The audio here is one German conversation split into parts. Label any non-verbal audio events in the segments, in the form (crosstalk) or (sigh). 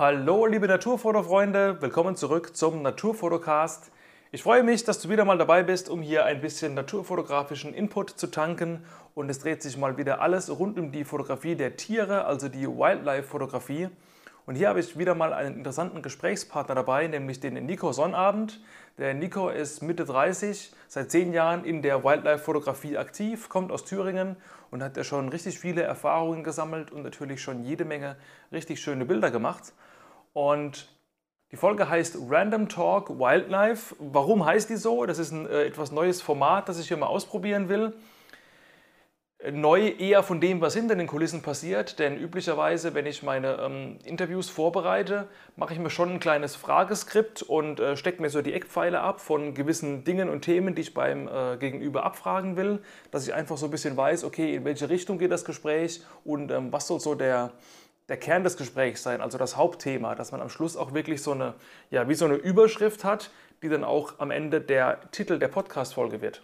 Hallo liebe Naturfotofreunde, willkommen zurück zum Naturfotocast. Ich freue mich, dass du wieder mal dabei bist, um hier ein bisschen naturfotografischen Input zu tanken. Und es dreht sich mal wieder alles rund um die Fotografie der Tiere, also die Wildlife-Fotografie. Und hier habe ich wieder mal einen interessanten Gesprächspartner dabei, nämlich den Nico Sonnabend. Der Nico ist Mitte 30, seit zehn Jahren in der Wildlife-Fotografie aktiv, kommt aus Thüringen und hat ja schon richtig viele Erfahrungen gesammelt und natürlich schon jede Menge richtig schöne Bilder gemacht. Und die Folge heißt Random Talk Wildlife. Warum heißt die so? Das ist ein äh, etwas neues Format, das ich hier mal ausprobieren will neu eher von dem, was hinter den Kulissen passiert. Denn üblicherweise, wenn ich meine ähm, Interviews vorbereite, mache ich mir schon ein kleines Frageskript und äh, stecke mir so die Eckpfeile ab von gewissen Dingen und Themen, die ich beim äh, Gegenüber abfragen will, dass ich einfach so ein bisschen weiß, okay, in welche Richtung geht das Gespräch und ähm, was soll so der, der Kern des Gesprächs sein, also das Hauptthema, dass man am Schluss auch wirklich so eine, ja, wie so eine Überschrift hat, die dann auch am Ende der Titel der Podcast-Folge wird.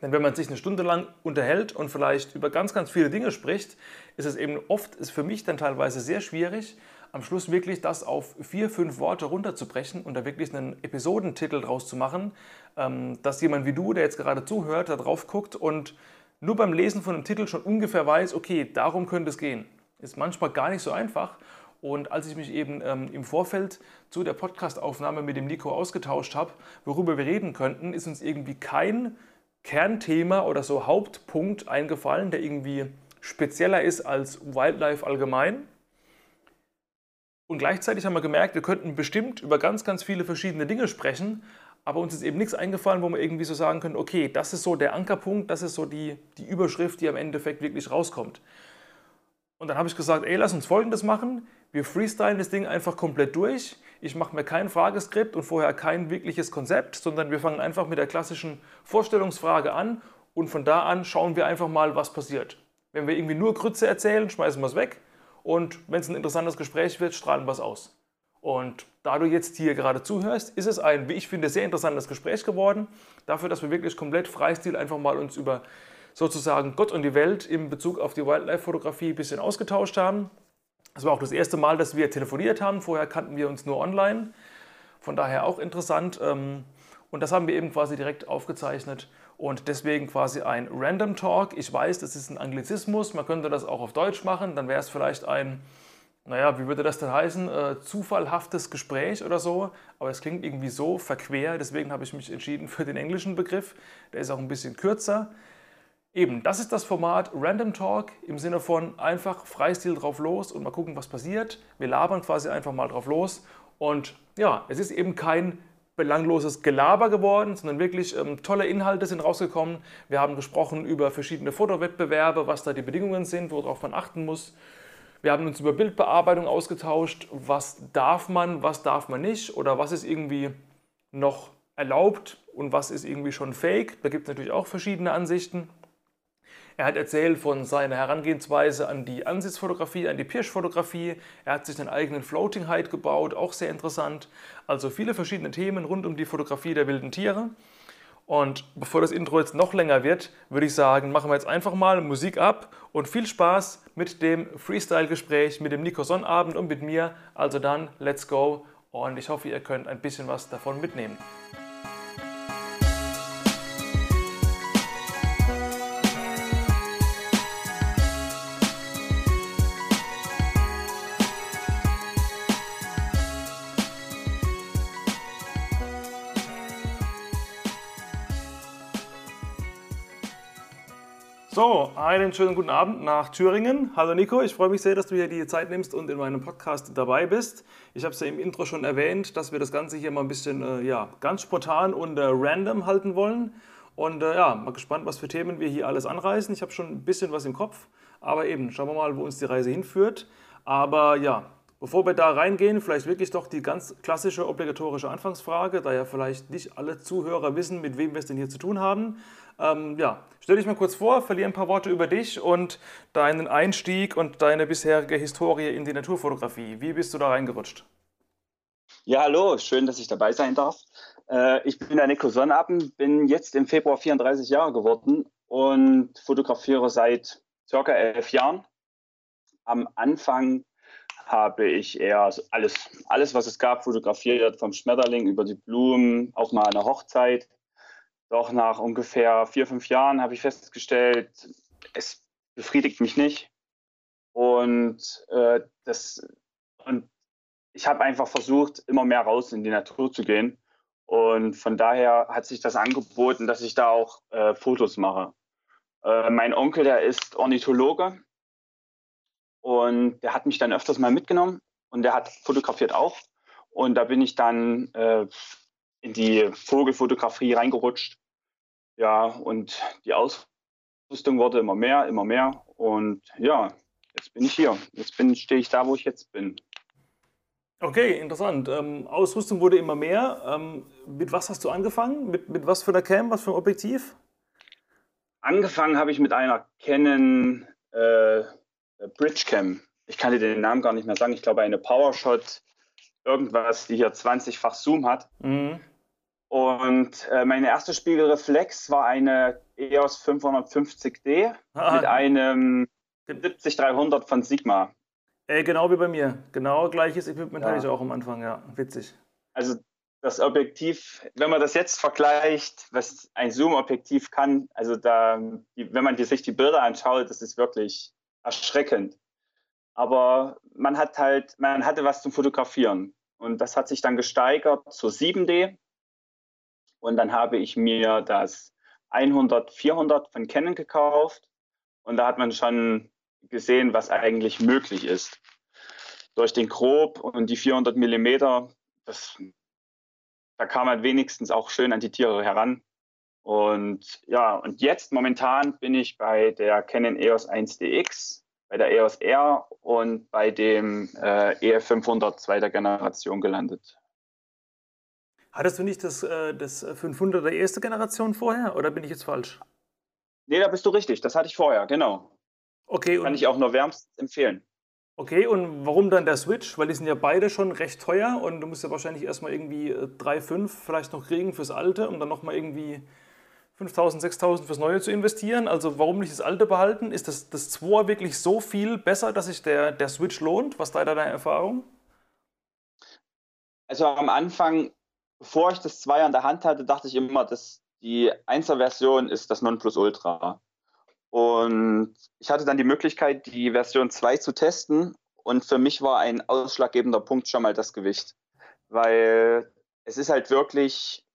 Denn wenn man sich eine Stunde lang unterhält und vielleicht über ganz, ganz viele Dinge spricht, ist es eben oft, ist für mich dann teilweise sehr schwierig, am Schluss wirklich das auf vier, fünf Worte runterzubrechen und da wirklich einen Episodentitel draus zu machen, ähm, dass jemand wie du, der jetzt gerade zuhört, da drauf guckt und nur beim Lesen von einem Titel schon ungefähr weiß, okay, darum könnte es gehen. Ist manchmal gar nicht so einfach. Und als ich mich eben ähm, im Vorfeld zu der Podcastaufnahme mit dem Nico ausgetauscht habe, worüber wir reden könnten, ist uns irgendwie kein Kernthema oder so Hauptpunkt eingefallen, der irgendwie spezieller ist als Wildlife allgemein. Und gleichzeitig haben wir gemerkt, wir könnten bestimmt über ganz, ganz viele verschiedene Dinge sprechen, aber uns ist eben nichts eingefallen, wo wir irgendwie so sagen können, okay, das ist so der Ankerpunkt, das ist so die, die Überschrift, die am Endeffekt wirklich rauskommt. Und dann habe ich gesagt, ey, lass uns Folgendes machen. Wir freestylen das Ding einfach komplett durch. Ich mache mir kein Frageskript und vorher kein wirkliches Konzept, sondern wir fangen einfach mit der klassischen Vorstellungsfrage an und von da an schauen wir einfach mal, was passiert. Wenn wir irgendwie nur Grütze erzählen, schmeißen wir es weg und wenn es ein interessantes Gespräch wird, strahlen wir es aus. Und da du jetzt hier gerade zuhörst, ist es ein, wie ich finde, sehr interessantes Gespräch geworden. Dafür, dass wir wirklich komplett Freistil einfach mal uns über sozusagen Gott und die Welt in Bezug auf die Wildlife-Fotografie ein bisschen ausgetauscht haben. Es war auch das erste Mal, dass wir telefoniert haben. Vorher kannten wir uns nur online. Von daher auch interessant. Ähm, und das haben wir eben quasi direkt aufgezeichnet und deswegen quasi ein Random Talk. Ich weiß, das ist ein Anglizismus, man könnte das auch auf Deutsch machen, dann wäre es vielleicht ein, naja, wie würde das denn heißen, äh, zufallhaftes Gespräch oder so, aber es klingt irgendwie so verquer, deswegen habe ich mich entschieden für den englischen Begriff, der ist auch ein bisschen kürzer. Eben, das ist das Format Random Talk im Sinne von einfach Freistil drauf los und mal gucken, was passiert. Wir labern quasi einfach mal drauf los. Und ja, es ist eben kein belangloses Gelaber geworden, sondern wirklich ähm, tolle Inhalte sind rausgekommen. Wir haben gesprochen über verschiedene Fotowettbewerbe, was da die Bedingungen sind, worauf man achten muss. Wir haben uns über Bildbearbeitung ausgetauscht, was darf man, was darf man nicht oder was ist irgendwie noch erlaubt und was ist irgendwie schon fake. Da gibt es natürlich auch verschiedene Ansichten. Er hat erzählt von seiner Herangehensweise an die Ansitzfotografie, an die Pirschfotografie. Er hat sich einen eigenen Floating Height gebaut, auch sehr interessant. Also viele verschiedene Themen rund um die Fotografie der wilden Tiere. Und bevor das Intro jetzt noch länger wird, würde ich sagen, machen wir jetzt einfach mal Musik ab und viel Spaß mit dem Freestyle-Gespräch mit dem Nico Sonnabend und mit mir. Also dann, let's go und ich hoffe, ihr könnt ein bisschen was davon mitnehmen. So, einen schönen guten Abend nach Thüringen. Hallo Nico, ich freue mich sehr, dass du hier die Zeit nimmst und in meinem Podcast dabei bist. Ich habe es ja im Intro schon erwähnt, dass wir das Ganze hier mal ein bisschen äh, ja, ganz spontan und äh, random halten wollen. Und äh, ja, mal gespannt, was für Themen wir hier alles anreißen. Ich habe schon ein bisschen was im Kopf, aber eben, schauen wir mal, wo uns die Reise hinführt. Aber ja, Bevor wir da reingehen, vielleicht wirklich doch die ganz klassische obligatorische Anfangsfrage, da ja vielleicht nicht alle Zuhörer wissen, mit wem wir es denn hier zu tun haben. Ähm, ja, stell dich mal kurz vor, verliere ein paar Worte über dich und deinen Einstieg und deine bisherige Historie in die Naturfotografie. Wie bist du da reingerutscht? Ja, hallo, schön, dass ich dabei sein darf. Äh, ich bin der Nico Sonnappen, bin jetzt im Februar 34 Jahre geworden und fotografiere seit circa elf Jahren. Am Anfang habe ich eher alles, alles, was es gab, fotografiert, vom Schmetterling über die Blumen, auch mal eine Hochzeit. Doch nach ungefähr vier, fünf Jahren habe ich festgestellt, es befriedigt mich nicht. Und, äh, das, und ich habe einfach versucht, immer mehr raus in die Natur zu gehen. Und von daher hat sich das angeboten, dass ich da auch äh, Fotos mache. Äh, mein Onkel, der ist Ornithologe und der hat mich dann öfters mal mitgenommen und der hat fotografiert auch. Und da bin ich dann äh, in die Vogelfotografie reingerutscht. Ja, und die Ausrüstung wurde immer mehr, immer mehr. Und ja, jetzt bin ich hier. Jetzt stehe ich da, wo ich jetzt bin. Okay, interessant. Ähm, Ausrüstung wurde immer mehr. Ähm, mit was hast du angefangen? Mit, mit was für einer Cam, was für ein Objektiv? Angefangen habe ich mit einer Canon äh, Bridgecam. Ich kann dir den Namen gar nicht mehr sagen. Ich glaube, eine PowerShot, irgendwas, die hier 20-fach Zoom hat. Mhm. Und äh, meine erste Spiegelreflex war eine EOS 550D ah. mit einem 70-300 von Sigma. Äh, genau wie bei mir. Genau gleiches Equipment ja. hatte ich auch am Anfang, ja. Witzig. Also das Objektiv, wenn man das jetzt vergleicht, was ein Zoom-Objektiv kann, also da, wenn man sich die Bilder anschaut, das ist wirklich erschreckend. Aber man hat halt, man hatte was zum Fotografieren. Und das hat sich dann gesteigert zu 7D. Und dann habe ich mir das 100, 400 von Canon gekauft. Und da hat man schon gesehen, was eigentlich möglich ist. Durch den Grob und die 400 Millimeter, das, da kam man wenigstens auch schön an die Tiere heran. Und ja, und jetzt momentan bin ich bei der Canon EOS 1DX, bei der EOS R und bei dem äh, EF500 zweiter Generation gelandet. Hattest du nicht das, äh, das 500er erste Generation vorher oder bin ich jetzt falsch? Nee, da bist du richtig. Das hatte ich vorher, genau. Okay. Kann ich auch nur wärmstens empfehlen. Okay, und warum dann der Switch? Weil die sind ja beide schon recht teuer und du musst ja wahrscheinlich erstmal irgendwie 3, äh, 5 vielleicht noch kriegen fürs alte, um dann nochmal irgendwie 5000, 6000 fürs neue zu investieren. Also warum nicht das alte behalten? Ist das, das 2 wirklich so viel besser, dass sich der, der Switch lohnt? Was ist da deine Erfahrung? Also am Anfang, bevor ich das 2 an der Hand hatte, dachte ich immer, dass die 1er Version ist das Nonplusultra. Und ich hatte dann die Möglichkeit, die Version 2 zu testen. Und für mich war ein ausschlaggebender Punkt schon mal das Gewicht. Weil es ist halt wirklich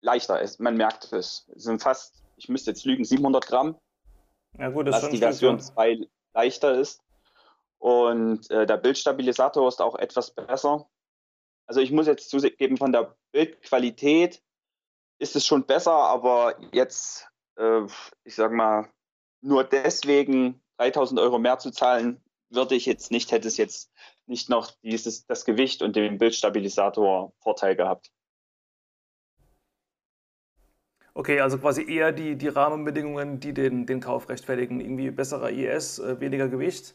leichter. Es, man merkt es. Es sind fast, ich müsste jetzt lügen, 700 Gramm. Ja gut, das dass die Version 2 leichter ist. Und äh, der Bildstabilisator ist auch etwas besser. Also ich muss jetzt zugeben, von der Bildqualität ist es schon besser, aber jetzt, äh, ich sag mal, nur deswegen 3000 Euro mehr zu zahlen, würde ich jetzt nicht, hätte es jetzt nicht noch dieses, das Gewicht und den Bildstabilisator Vorteil gehabt. Okay, also quasi eher die, die Rahmenbedingungen, die den, den Kauf rechtfertigen. Irgendwie besserer IS, äh, weniger Gewicht.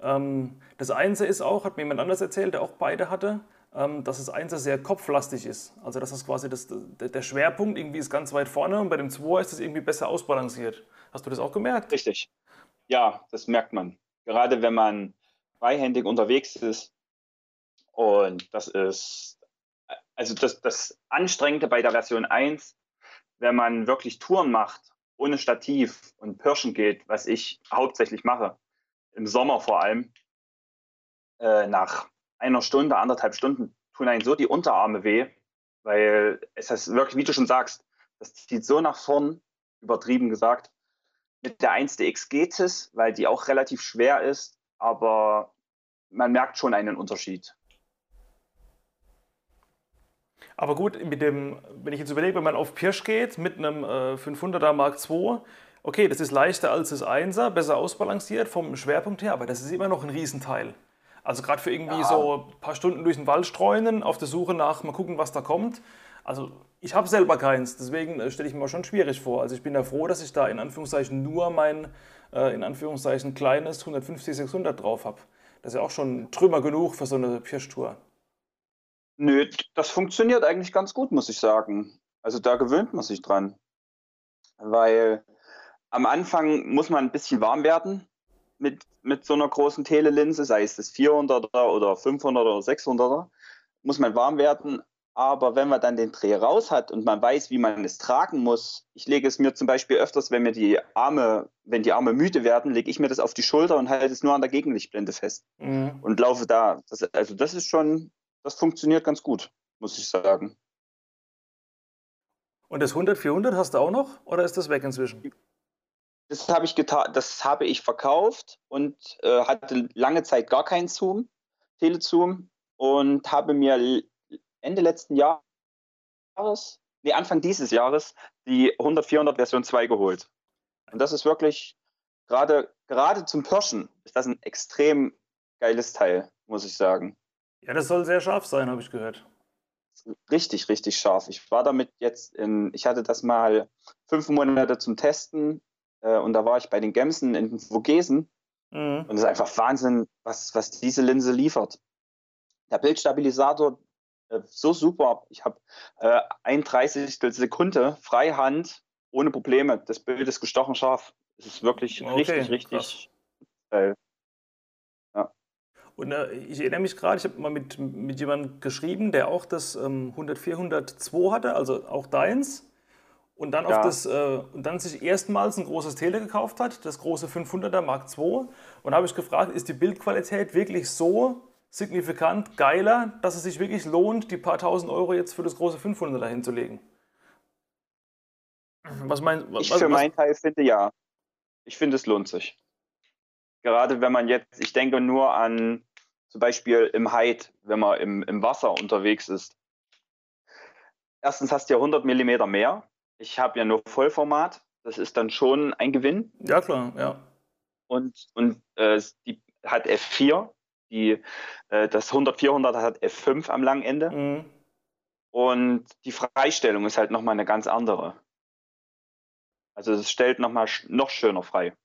Ähm, das Einser ist auch, hat mir jemand anders erzählt, der auch beide hatte, dass das Einser sehr kopflastig ist. Also dass das quasi das, der Schwerpunkt irgendwie ist ganz weit vorne und bei dem Zweier ist es irgendwie besser ausbalanciert. Hast du das auch gemerkt? Richtig. Ja, das merkt man. Gerade wenn man freihändig unterwegs ist. Und das ist, also das, das Anstrengende bei der Version 1, wenn man wirklich Touren macht, ohne Stativ und Pirschen geht, was ich hauptsächlich mache, im Sommer vor allem, äh, nach einer Stunde, anderthalb Stunden tun einen so die Unterarme weh, weil es ist wirklich, wie du schon sagst, das zieht so nach vorn, übertrieben gesagt, mit der 1DX geht es, weil die auch relativ schwer ist, aber man merkt schon einen Unterschied. Aber gut, mit dem, wenn ich jetzt überlege, wenn man auf Pirsch geht mit einem äh, 500er Mark II, okay, das ist leichter als das 1er, besser ausbalanciert vom Schwerpunkt her, aber das ist immer noch ein Riesenteil. Also gerade für irgendwie ja. so ein paar Stunden durch den Wald streunen, auf der Suche nach, mal gucken, was da kommt. Also ich habe selber keins, deswegen äh, stelle ich mir schon schwierig vor. Also ich bin ja froh, dass ich da in Anführungszeichen nur mein, äh, in Anführungszeichen kleines 150, 600 drauf habe. Das ist ja auch schon Trümmer genug für so eine Pirschtour. Nö, das funktioniert eigentlich ganz gut, muss ich sagen. Also da gewöhnt man sich dran. Weil am Anfang muss man ein bisschen warm werden. Mit, mit so einer großen Telelinse, sei es das 400er oder 500er oder 600er, muss man warm werden. Aber wenn man dann den Dreh raus hat und man weiß, wie man es tragen muss, ich lege es mir zum Beispiel öfters, wenn mir die Arme, wenn die Arme müde werden, lege ich mir das auf die Schulter und halte es nur an der Gegenlichtblende fest mhm. und laufe da. Das, also das ist schon, das funktioniert ganz gut, muss ich sagen. Und das 100-400 hast du auch noch oder ist das weg inzwischen? Das habe ich getan, das habe ich verkauft und äh, hatte lange Zeit gar keinen Zoom, Telezoom und habe mir Ende letzten Jahres, nee, Anfang dieses Jahres, die 100-400 Version 2 geholt. Und das ist wirklich, gerade, gerade zum Pirschen, ist das ein extrem geiles Teil, muss ich sagen. Ja, das soll sehr scharf sein, habe ich gehört. Richtig, richtig scharf. Ich war damit jetzt in, ich hatte das mal fünf Monate zum Testen äh, und da war ich bei den Gemsen in den Vogesen. Mhm. Und es ist einfach Wahnsinn, was, was diese Linse liefert. Der Bildstabilisator, äh, so super. Ich habe äh, ein Dreißigstel Sekunde Freihand ohne Probleme. Das Bild ist gestochen scharf. Es ist wirklich okay, richtig, richtig geil. Ja. Und äh, ich erinnere mich gerade, ich habe mal mit, mit jemandem geschrieben, der auch das ähm, 100-402 hatte, also auch deins. Und dann, ja. auf das, äh, und dann sich erstmals ein großes Tele gekauft hat, das große 500er Mark II. Und habe ich gefragt, ist die Bildqualität wirklich so signifikant geiler, dass es sich wirklich lohnt, die paar tausend Euro jetzt für das große 500er hinzulegen. Was mein, was, ich für meinen Teil finde ja. Ich finde, es lohnt sich. Gerade wenn man jetzt, ich denke nur an zum Beispiel im Hyde, wenn man im, im Wasser unterwegs ist. Erstens hast du ja 100 mm mehr. Ich habe ja nur Vollformat. Das ist dann schon ein Gewinn. Ja, klar, ja. Und, und äh, die hat F4 die, äh, das 100-400 hat F5 am langen Ende. Mhm. Und die Freistellung ist halt nochmal eine ganz andere. Also es stellt nochmal noch schöner frei.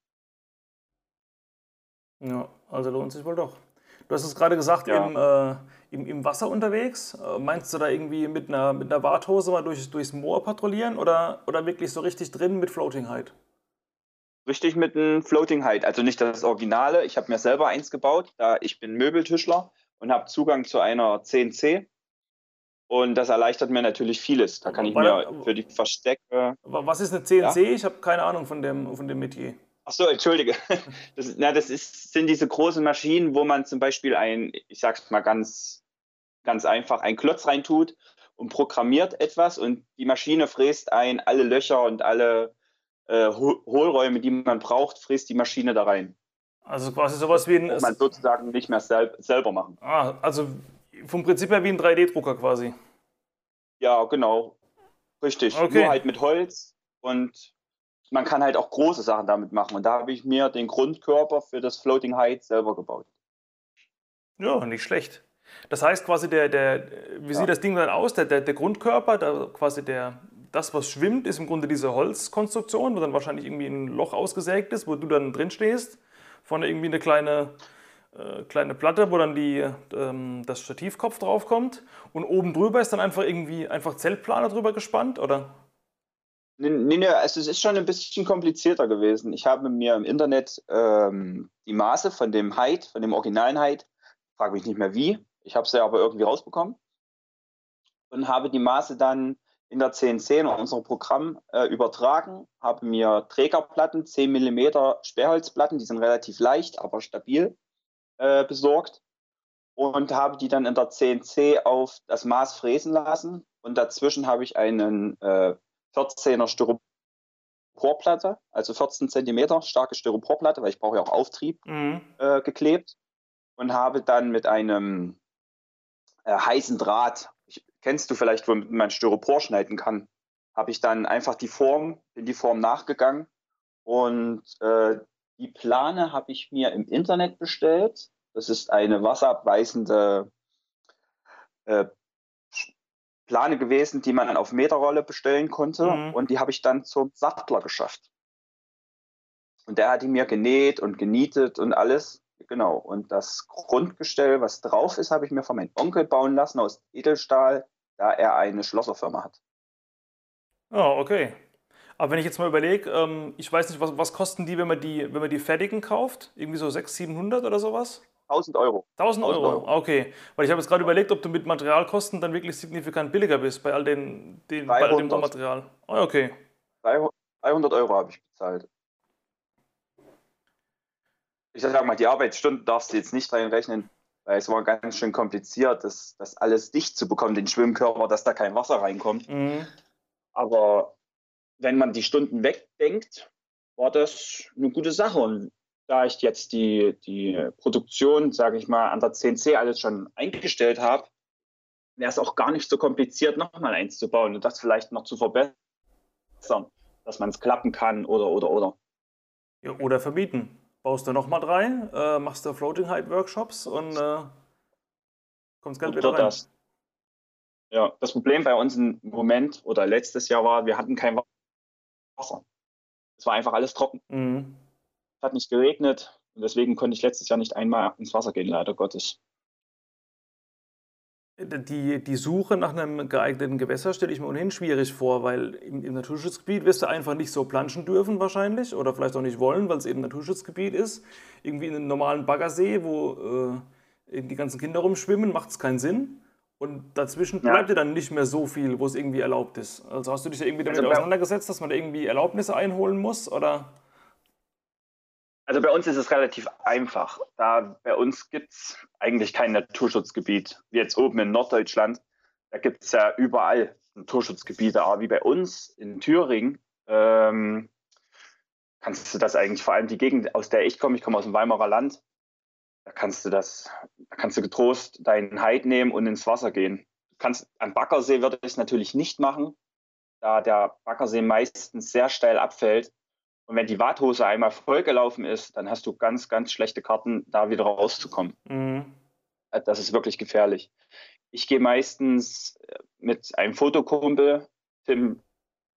Ja, also lohnt sich wohl doch. Du hast es gerade gesagt, ja. im, äh, im, im, Wasser unterwegs. Äh, meinst du da irgendwie mit einer, mit einer Warthose mal durch, durchs Moor patrouillieren oder, oder wirklich so richtig drin mit Floating Height? Richtig mit einem Floating Height, also nicht das Originale. Ich habe mir selber eins gebaut, da ich bin Möbeltischler und habe Zugang zu einer CNC. Und das erleichtert mir natürlich vieles. Da kann ich mir für die Verstecke. Was ist eine CNC? Ja? Ich habe keine Ahnung von dem, von dem Metier. Ach so, entschuldige. (laughs) Das, na, das ist, sind diese großen Maschinen, wo man zum Beispiel ein, ich sag's mal ganz, ganz einfach, ein Klotz reintut und programmiert etwas und die Maschine fräst ein alle Löcher und alle äh, Hohlräume, die man braucht, fräst die Maschine da rein. Also quasi sowas wie ein. Muss man sozusagen nicht mehr sel selber machen. Ah, also vom Prinzip her wie ein 3D-Drucker quasi. Ja, genau. Richtig. Okay. Nur halt mit Holz und man kann halt auch große Sachen damit machen. Und da habe ich mir den Grundkörper für das Floating Height selber gebaut. Ja, nicht schlecht. Das heißt quasi, der, der, wie ja. sieht das Ding dann aus? Der, der, der Grundkörper, der, quasi der, das, was schwimmt, ist im Grunde diese Holzkonstruktion, wo dann wahrscheinlich irgendwie ein Loch ausgesägt ist, wo du dann drin stehst. Vorne irgendwie eine kleine, äh, kleine Platte, wo dann die, ähm, das Stativkopf draufkommt. Und oben drüber ist dann einfach irgendwie einfach Zeltplaner drüber gespannt, oder? Nee, nee, also es ist schon ein bisschen komplizierter gewesen. Ich habe mir im Internet ähm, die Maße von dem Height, von dem originalen Height, frage mich nicht mehr wie, ich habe sie aber irgendwie rausbekommen und habe die Maße dann in der CNC in unserem Programm äh, übertragen, habe mir Trägerplatten, 10 mm Sperrholzplatten, die sind relativ leicht, aber stabil, äh, besorgt und habe die dann in der CNC auf das Maß fräsen lassen. Und dazwischen habe ich einen äh, 14er Styroporplatte, also 14 cm starke Styroporplatte, weil ich brauche ja auch Auftrieb, mhm. äh, geklebt und habe dann mit einem äh, heißen Draht kennst du vielleicht, womit man Styropor schneiden kann, habe ich dann einfach die Form, bin die Form nachgegangen und äh, die Plane habe ich mir im Internet bestellt. Das ist eine wasserabweisende äh, Plane gewesen, die man dann auf Meterrolle bestellen konnte mhm. und die habe ich dann zum Sattler geschafft. Und der hat die mir genäht und genietet und alles. Genau. Und das Grundgestell, was drauf ist, habe ich mir von meinem Onkel bauen lassen aus Edelstahl, da er eine Schlosserfirma hat. Oh, okay. Aber wenn ich jetzt mal überlege, ähm, ich weiß nicht, was, was kosten die, wenn man die, wenn man die fertigen kauft? Irgendwie so 600, 700 oder sowas? 1000 Euro. 1000 Euro, 1000 Euro. okay. Weil ich habe jetzt gerade überlegt, ob du mit Materialkosten dann wirklich signifikant billiger bist bei all, den, den, bei all dem Material. Oh, okay. 300 Euro habe ich bezahlt. Ich sage mal, die Arbeitsstunden darfst du jetzt nicht reinrechnen, weil es war ganz schön kompliziert, das, das alles dicht zu bekommen, den Schwimmkörper, dass da kein Wasser reinkommt. Mhm. Aber wenn man die Stunden wegdenkt, war das eine gute Sache. Und da ich jetzt die, die Produktion, sage ich mal, an der CNC alles schon eingestellt habe, wäre es auch gar nicht so kompliziert, nochmal eins zu bauen und das vielleicht noch zu verbessern, dass man es klappen kann oder, oder, oder. Ja, oder verbieten. Baust du nochmal drei, äh, machst du Floating Height Workshops und äh, kommst Geld wieder rein. Das. Ja, das Problem bei uns im Moment oder letztes Jahr war, wir hatten kein Wasser. Es war einfach alles trocken. Mhm. Es hat nicht geregnet und deswegen konnte ich letztes Jahr nicht einmal ins Wasser gehen, leider Gottes. Die, die Suche nach einem geeigneten Gewässer stelle ich mir ohnehin schwierig vor, weil im, im, Naturschutzgebiet wirst du einfach nicht so planschen dürfen wahrscheinlich oder vielleicht auch nicht wollen, weil es eben Naturschutzgebiet ist. Irgendwie in einem normalen Baggersee, wo äh, die ganzen Kinder rumschwimmen, macht es keinen Sinn. Und dazwischen bleibt ja. dir dann nicht mehr so viel, wo es irgendwie erlaubt ist. Also hast du dich da irgendwie damit also auseinandergesetzt, dass man da irgendwie Erlaubnisse einholen muss? Oder? Also bei uns ist es relativ einfach. Da bei uns gibt es eigentlich kein Naturschutzgebiet. Wie jetzt oben in Norddeutschland, da gibt es ja überall Naturschutzgebiete. Aber wie bei uns in Thüringen, ähm, kannst du das eigentlich, vor allem die Gegend, aus der ich komme, ich komme aus dem Weimarer Land, da kannst du das, da kannst du getrost deinen Heid nehmen und ins Wasser gehen. Du kannst, am Baggersee würde ich es natürlich nicht machen, da der Baggersee meistens sehr steil abfällt. Und wenn die Warthose einmal vollgelaufen ist, dann hast du ganz, ganz schlechte Karten, da wieder rauszukommen. Mhm. Äh, das ist wirklich gefährlich. Ich gehe meistens äh, mit einem Fotokumpel, Tim,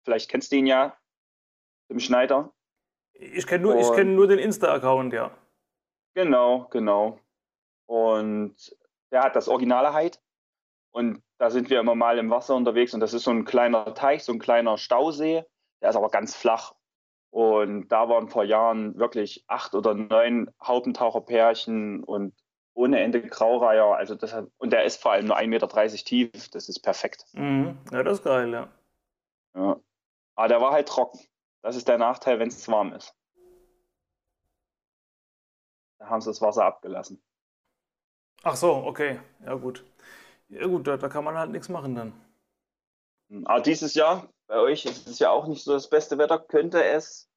vielleicht kennst du ihn ja, Tim Schneider. Ich kenne nur, kenn nur den Insta-Account, ja. Genau, genau. Und der hat das originale Heid. Und da sind wir immer mal im Wasser unterwegs und das ist so ein kleiner Teich, so ein kleiner Stausee. Der ist aber ganz flach. Und da waren vor Jahren wirklich acht oder neun Haubentaucherpärchen und ohne Ende Graureiher. Also das hat, und der ist vor allem nur 1,30 Meter tief. Das ist perfekt. Mhm. Ja, das ist geil, ja. ja. Aber der war halt trocken. Das ist der Nachteil, wenn es warm ist. Da haben sie das Wasser abgelassen. Ach so, okay. Ja, gut. Ja, gut, da, da kann man halt nichts machen dann. Hm, aber dieses Jahr, bei euch ist es ja auch nicht so das beste Wetter, könnte es,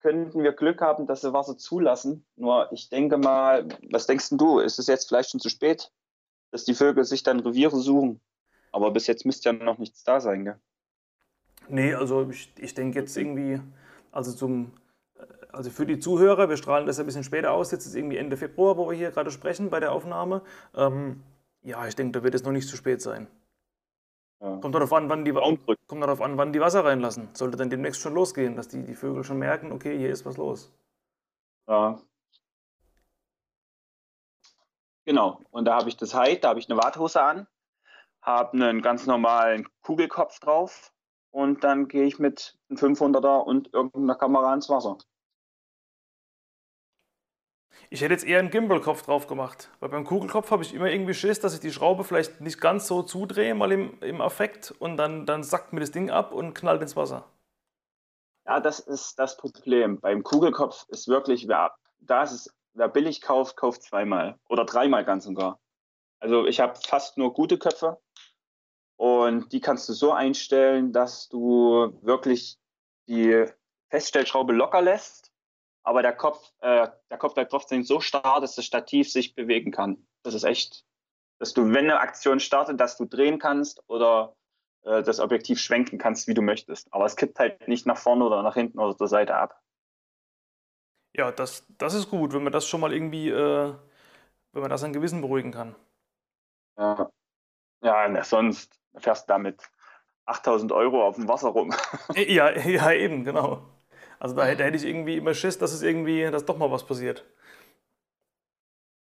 könnten wir Glück haben, dass sie Wasser zulassen. Nur ich denke mal, was denkst du? Ist es jetzt vielleicht schon zu spät, dass die Vögel sich dann Reviere suchen? Aber bis jetzt müsste ja noch nichts da sein, gell? Nee, also ich, ich denke jetzt irgendwie, also zum also für die Zuhörer, wir strahlen das ein bisschen später aus, jetzt ist irgendwie Ende Februar, wo wir hier gerade sprechen bei der Aufnahme. Ähm, ja, ich denke, da wird es noch nicht zu spät sein. Ja. Kommt darauf an, wann die, kommt darauf an, wann die Wasser reinlassen. Sollte dann demnächst schon losgehen, dass die, die Vögel schon merken, okay, hier ist was los. Ja. Genau. Und da habe ich das Heid, da habe ich eine Warthose an, habe einen ganz normalen Kugelkopf drauf und dann gehe ich mit einem 500er und irgendeiner Kamera ins Wasser. Ich hätte jetzt eher einen Gimbal-Kopf drauf gemacht, weil beim Kugelkopf habe ich immer irgendwie Schiss, dass ich die Schraube vielleicht nicht ganz so zudrehe, mal im, im Affekt und dann, dann sackt mir das Ding ab und knallt ins Wasser. Ja, das ist das Problem. Beim Kugelkopf ist wirklich, wer, da ist es, wer billig kauft, kauft zweimal oder dreimal ganz sogar. Also ich habe fast nur gute Köpfe und die kannst du so einstellen, dass du wirklich die Feststellschraube locker lässt aber der Kopf, äh, der Kopf bleibt trotzdem so starr, dass das Stativ sich bewegen kann. Das ist echt, dass du, wenn eine Aktion startet, dass du drehen kannst oder äh, das Objektiv schwenken kannst, wie du möchtest. Aber es kippt halt nicht nach vorne oder nach hinten oder zur Seite ab. Ja, das, das ist gut, wenn man das schon mal irgendwie, äh, wenn man das ein Gewissen beruhigen kann. Ja, ja na, sonst fährst du damit 8000 Euro auf dem Wasser rum. (laughs) ja, ja, eben, genau. Also da hätte, hätte ich irgendwie immer Schiss, dass es irgendwie, dass doch mal was passiert.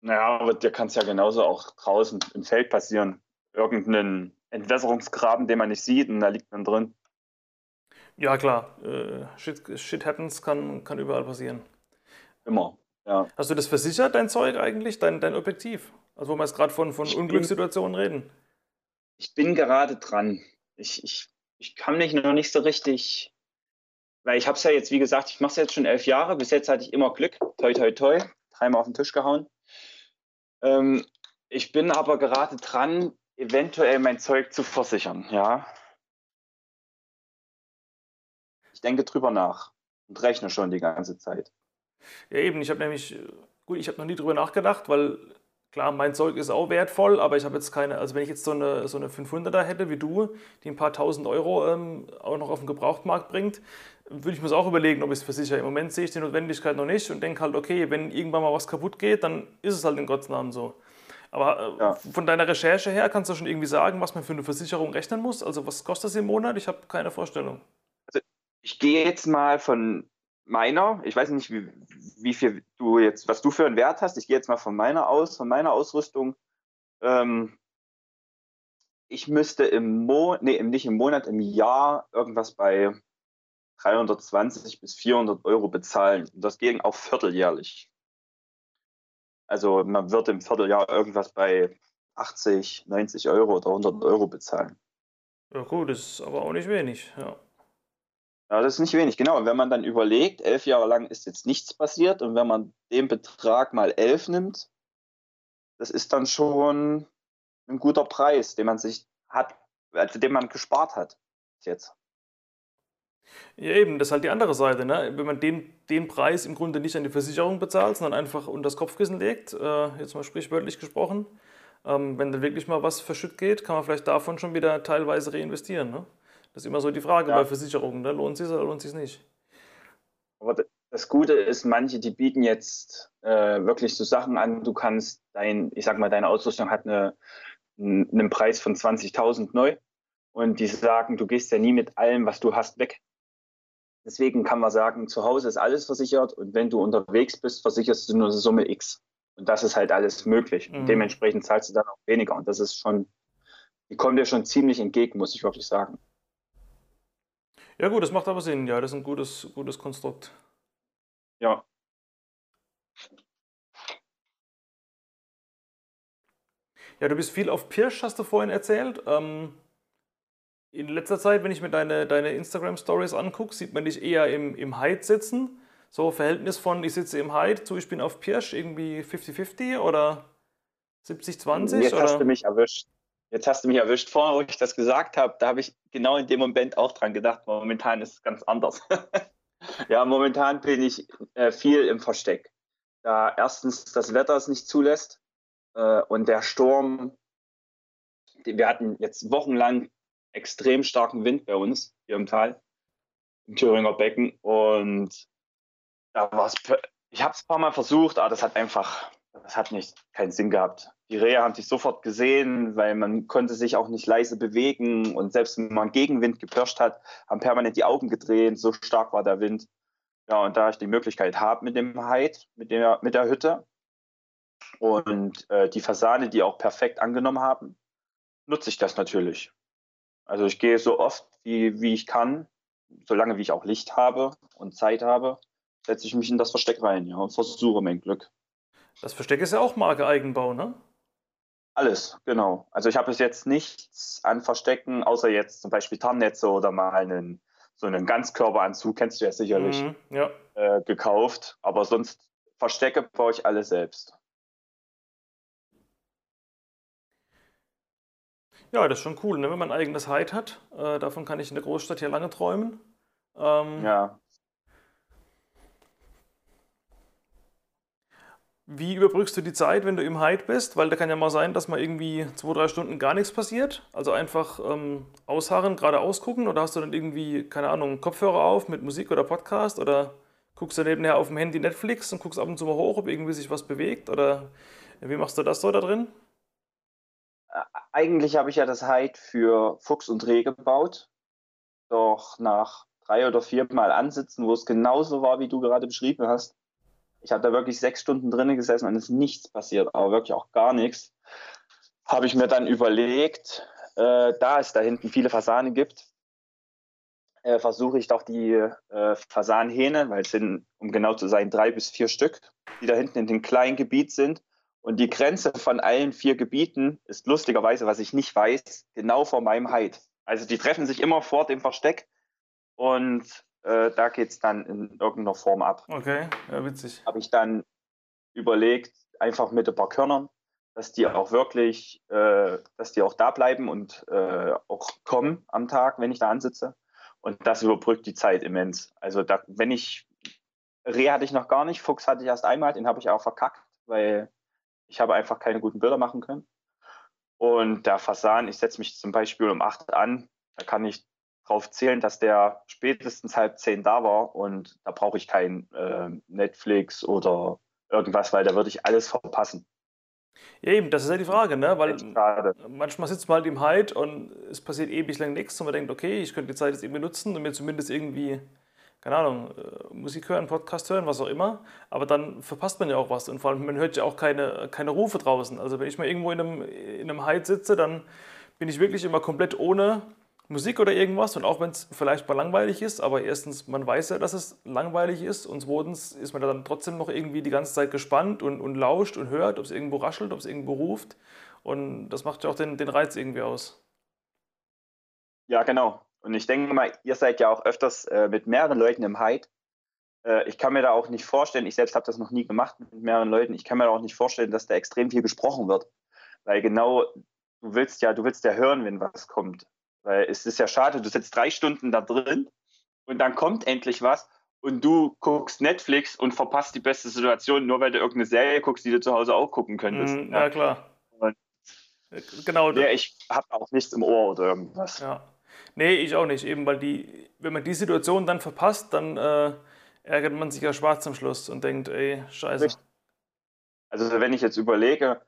Naja, aber dir kann es ja genauso auch draußen im Feld passieren. Irgendeinen Entwässerungsgraben, den man nicht sieht und da liegt man drin. Ja, klar. Äh, shit, shit happens kann, kann überall passieren. Immer, ja. Hast du das versichert, dein Zeug eigentlich, dein, dein Objektiv? Also, wo wir jetzt gerade von, von Unglückssituationen reden. Ich bin gerade dran. Ich, ich, ich kann mich noch nicht so richtig, weil ich habe es ja jetzt, wie gesagt, ich mache es jetzt schon elf Jahre. Bis jetzt hatte ich immer Glück. Toi, toi, toi. Dreimal auf den Tisch gehauen. Ähm, ich bin aber gerade dran, eventuell mein Zeug zu versichern, ja. Ich denke drüber nach und rechne schon die ganze Zeit. Ja, eben. Ich habe nämlich, gut, ich habe noch nie drüber nachgedacht, weil klar, mein Zeug ist auch wertvoll, aber ich habe jetzt keine, also wenn ich jetzt so eine, so eine 500er hätte wie du, die ein paar tausend Euro ähm, auch noch auf den Gebrauchtmarkt bringt, würde ich mir auch überlegen, ob ich es versichere. Im Moment sehe ich die Notwendigkeit noch nicht und denke halt, okay, wenn irgendwann mal was kaputt geht, dann ist es halt in Gottes Namen so. Aber äh, ja. von deiner Recherche her kannst du schon irgendwie sagen, was man für eine Versicherung rechnen muss? Also was kostet es im Monat? Ich habe keine Vorstellung. Also ich gehe jetzt mal von meiner, ich weiß nicht, wie, wie viel du jetzt, was du für einen Wert hast. Ich gehe jetzt mal von meiner aus, von meiner Ausrüstung. Ähm, ich müsste im Monat, nee, nicht im Monat, im Jahr irgendwas bei 320 bis 400 Euro bezahlen. Und das ging auch vierteljährlich. Also man wird im Vierteljahr irgendwas bei 80, 90 Euro oder 100 Euro bezahlen. Ja gut, das ist aber auch nicht wenig, ja. Ja, das ist nicht wenig, genau. Und wenn man dann überlegt, elf Jahre lang ist jetzt nichts passiert und wenn man den Betrag mal elf nimmt, das ist dann schon ein guter Preis, den man sich hat, also den man gespart hat jetzt. Ja, eben, das ist halt die andere Seite. Ne? Wenn man den, den Preis im Grunde nicht an die Versicherung bezahlt, sondern einfach unter das Kopfkissen legt, äh, jetzt mal sprichwörtlich gesprochen, ähm, wenn dann wirklich mal was verschütt geht, kann man vielleicht davon schon wieder teilweise reinvestieren. Ne? Das ist immer so die Frage ja. bei Versicherungen. Ne? Lohnt sich oder lohnt sich nicht? Aber das Gute ist, manche, die bieten jetzt äh, wirklich so Sachen an, du kannst dein, ich sag mal, deine Ausrüstung hat eine, einen Preis von 20.000 neu und die sagen, du gehst ja nie mit allem, was du hast, weg. Deswegen kann man sagen, zu Hause ist alles versichert und wenn du unterwegs bist, versicherst du nur eine Summe X. Und das ist halt alles möglich. Mhm. dementsprechend zahlst du dann auch weniger. Und das ist schon, die kommt dir schon ziemlich entgegen, muss ich wirklich sagen. Ja gut, das macht aber Sinn. Ja, das ist ein gutes, gutes Konstrukt. Ja. Ja, du bist viel auf Pirsch, hast du vorhin erzählt. Ähm, in letzter Zeit, wenn ich mir deine, deine Instagram-Stories angucke, sieht man dich eher im, im Hyde sitzen. So Verhältnis von, ich sitze im Hyde zu, ich bin auf Pirsch, irgendwie 50-50 oder 70-20? Jetzt oder? hast du mich erwischt. Jetzt hast du mich erwischt. Vorher, wo ich das gesagt habe, da habe ich genau in dem Moment auch dran gedacht. Momentan ist es ganz anders. (laughs) ja, momentan bin ich äh, viel im Versteck. Da erstens das Wetter es nicht zulässt äh, und der Sturm, wir hatten jetzt wochenlang extrem starken Wind bei uns hier im Tal, im Thüringer Becken. Und da war es, ich habe es ein paar Mal versucht, aber das hat einfach, das hat nicht keinen Sinn gehabt. Die Rehe haben sich sofort gesehen, weil man konnte sich auch nicht leise bewegen und selbst wenn man Gegenwind gepirscht hat, haben permanent die Augen gedreht, so stark war der Wind. Ja, und da ich die Möglichkeit habe mit dem Hide, mit der, mit der Hütte und äh, die Fasane, die auch perfekt angenommen haben, nutze ich das natürlich. Also ich gehe so oft, wie, wie ich kann, solange wie ich auch Licht habe und Zeit habe, setze ich mich in das Versteck rein ja, und versuche mein Glück. Das Versteck ist ja auch Marke Eigenbau, ne? Alles, genau. Also ich habe bis jetzt nichts an Verstecken, außer jetzt zum Beispiel Tarnnetze oder mal einen, so einen Ganzkörperanzug, kennst du ja sicherlich, mhm, ja. Äh, gekauft. Aber sonst Verstecke baue ich alle selbst. Ja, das ist schon cool, ne? wenn man ein eigenes Hide hat. Äh, davon kann ich in der Großstadt hier lange träumen. Ähm, ja. Wie überbrückst du die Zeit, wenn du im Hide bist? Weil da kann ja mal sein, dass mal irgendwie zwei, drei Stunden gar nichts passiert. Also einfach ähm, ausharren, geradeaus gucken oder hast du dann irgendwie, keine Ahnung, Kopfhörer auf mit Musik oder Podcast oder guckst du nebenher auf dem Handy Netflix und guckst ab und zu mal hoch, ob irgendwie sich was bewegt oder wie machst du das so da drin? Eigentlich habe ich ja das Hide für Fuchs und Reh gebaut. Doch nach drei oder vier Mal ansitzen, wo es genauso war, wie du gerade beschrieben hast. Ich habe da wirklich sechs Stunden drinnen gesessen und es ist nichts passiert, aber wirklich auch gar nichts. Habe ich mir dann überlegt, äh, da es da hinten viele Fasanen gibt, äh, versuche ich doch die äh, Fasanhähne, weil es sind, um genau zu sein, drei bis vier Stück, die da hinten in dem kleinen Gebiet sind. Und die Grenze von allen vier Gebieten ist lustigerweise, was ich nicht weiß, genau vor meinem Heid. Also die treffen sich immer vor dem Versteck und äh, da geht es dann in irgendeiner Form ab. Okay, ja, witzig. Habe ich dann überlegt, einfach mit ein paar Körnern, dass die auch wirklich, äh, dass die auch da bleiben und äh, auch kommen am Tag, wenn ich da ansitze. Und das überbrückt die Zeit immens. Also da, wenn ich, Reh hatte ich noch gar nicht, Fuchs hatte ich erst einmal, den habe ich auch verkackt, weil ich habe einfach keine guten Bilder machen können. Und der Fasan, ich setze mich zum Beispiel um acht an, da kann ich drauf zählen, dass der spätestens halb zehn da war und da brauche ich kein äh, Netflix oder irgendwas, weil da würde ich alles verpassen. Ja, eben, das ist ja die Frage, ne? Weil manchmal sitzt man halt im Hyde und es passiert ewig lang nichts und man denkt, okay, ich könnte die Zeit jetzt irgendwie nutzen und mir zumindest irgendwie, keine Ahnung, äh, Musik hören, Podcast hören, was auch immer. Aber dann verpasst man ja auch was und vor allem, man hört ja auch keine, keine Rufe draußen. Also wenn ich mal irgendwo in einem, in einem Hyde sitze, dann bin ich wirklich immer komplett ohne Musik oder irgendwas und auch wenn es vielleicht mal langweilig ist, aber erstens, man weiß ja, dass es langweilig ist und zweitens ist man dann trotzdem noch irgendwie die ganze Zeit gespannt und, und lauscht und hört, ob es irgendwo raschelt, ob es irgendwo ruft und das macht ja auch den, den Reiz irgendwie aus. Ja, genau. Und ich denke mal, ihr seid ja auch öfters äh, mit mehreren Leuten im Hyde. Äh, ich kann mir da auch nicht vorstellen, ich selbst habe das noch nie gemacht mit mehreren Leuten, ich kann mir da auch nicht vorstellen, dass da extrem viel gesprochen wird. Weil genau, du willst ja, du willst ja hören, wenn was kommt. Weil es ist ja schade, du sitzt drei Stunden da drin und dann kommt endlich was und du guckst Netflix und verpasst die beste Situation, nur weil du irgendeine Serie guckst, die du zu Hause auch gucken könntest. Mm, ja, klar. Und genau. Ja, ich habe auch nichts im Ohr oder irgendwas. Ja. Nee, ich auch nicht. Eben, weil die, wenn man die Situation dann verpasst, dann äh, ärgert man sich ja schwarz zum Schluss und denkt, ey, scheiße. Also wenn ich jetzt überlege,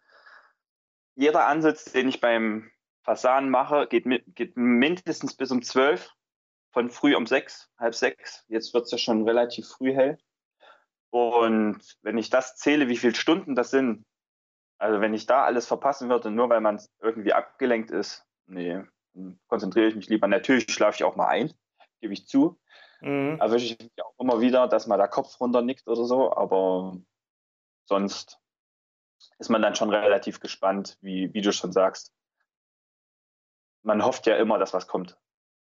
jeder Ansatz, den ich beim Fasan mache, geht, geht mindestens bis um 12, von früh um 6, halb 6. Jetzt wird es ja schon relativ früh hell. Und wenn ich das zähle, wie viele Stunden das sind, also wenn ich da alles verpassen würde, nur weil man irgendwie abgelenkt ist, nee, konzentriere ich mich lieber. Natürlich schlafe ich auch mal ein, gebe ich zu. Mhm. Erwische ich mich auch immer wieder, dass mal der Kopf runternickt oder so, aber sonst ist man dann schon relativ gespannt, wie, wie du schon sagst man hofft ja immer, dass was kommt.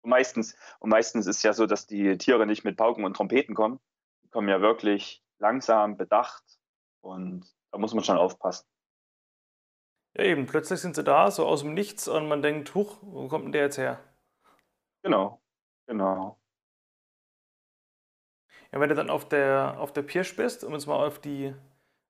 Und meistens, und meistens ist ja so, dass die Tiere nicht mit Pauken und Trompeten kommen. Die kommen ja wirklich langsam, bedacht und da muss man schon aufpassen. Ja, eben, plötzlich sind sie da, so aus dem Nichts und man denkt, huch, wo kommt denn der jetzt her? Genau, genau. Ja, wenn du dann auf der, auf der Pirsch bist, um jetzt mal auf die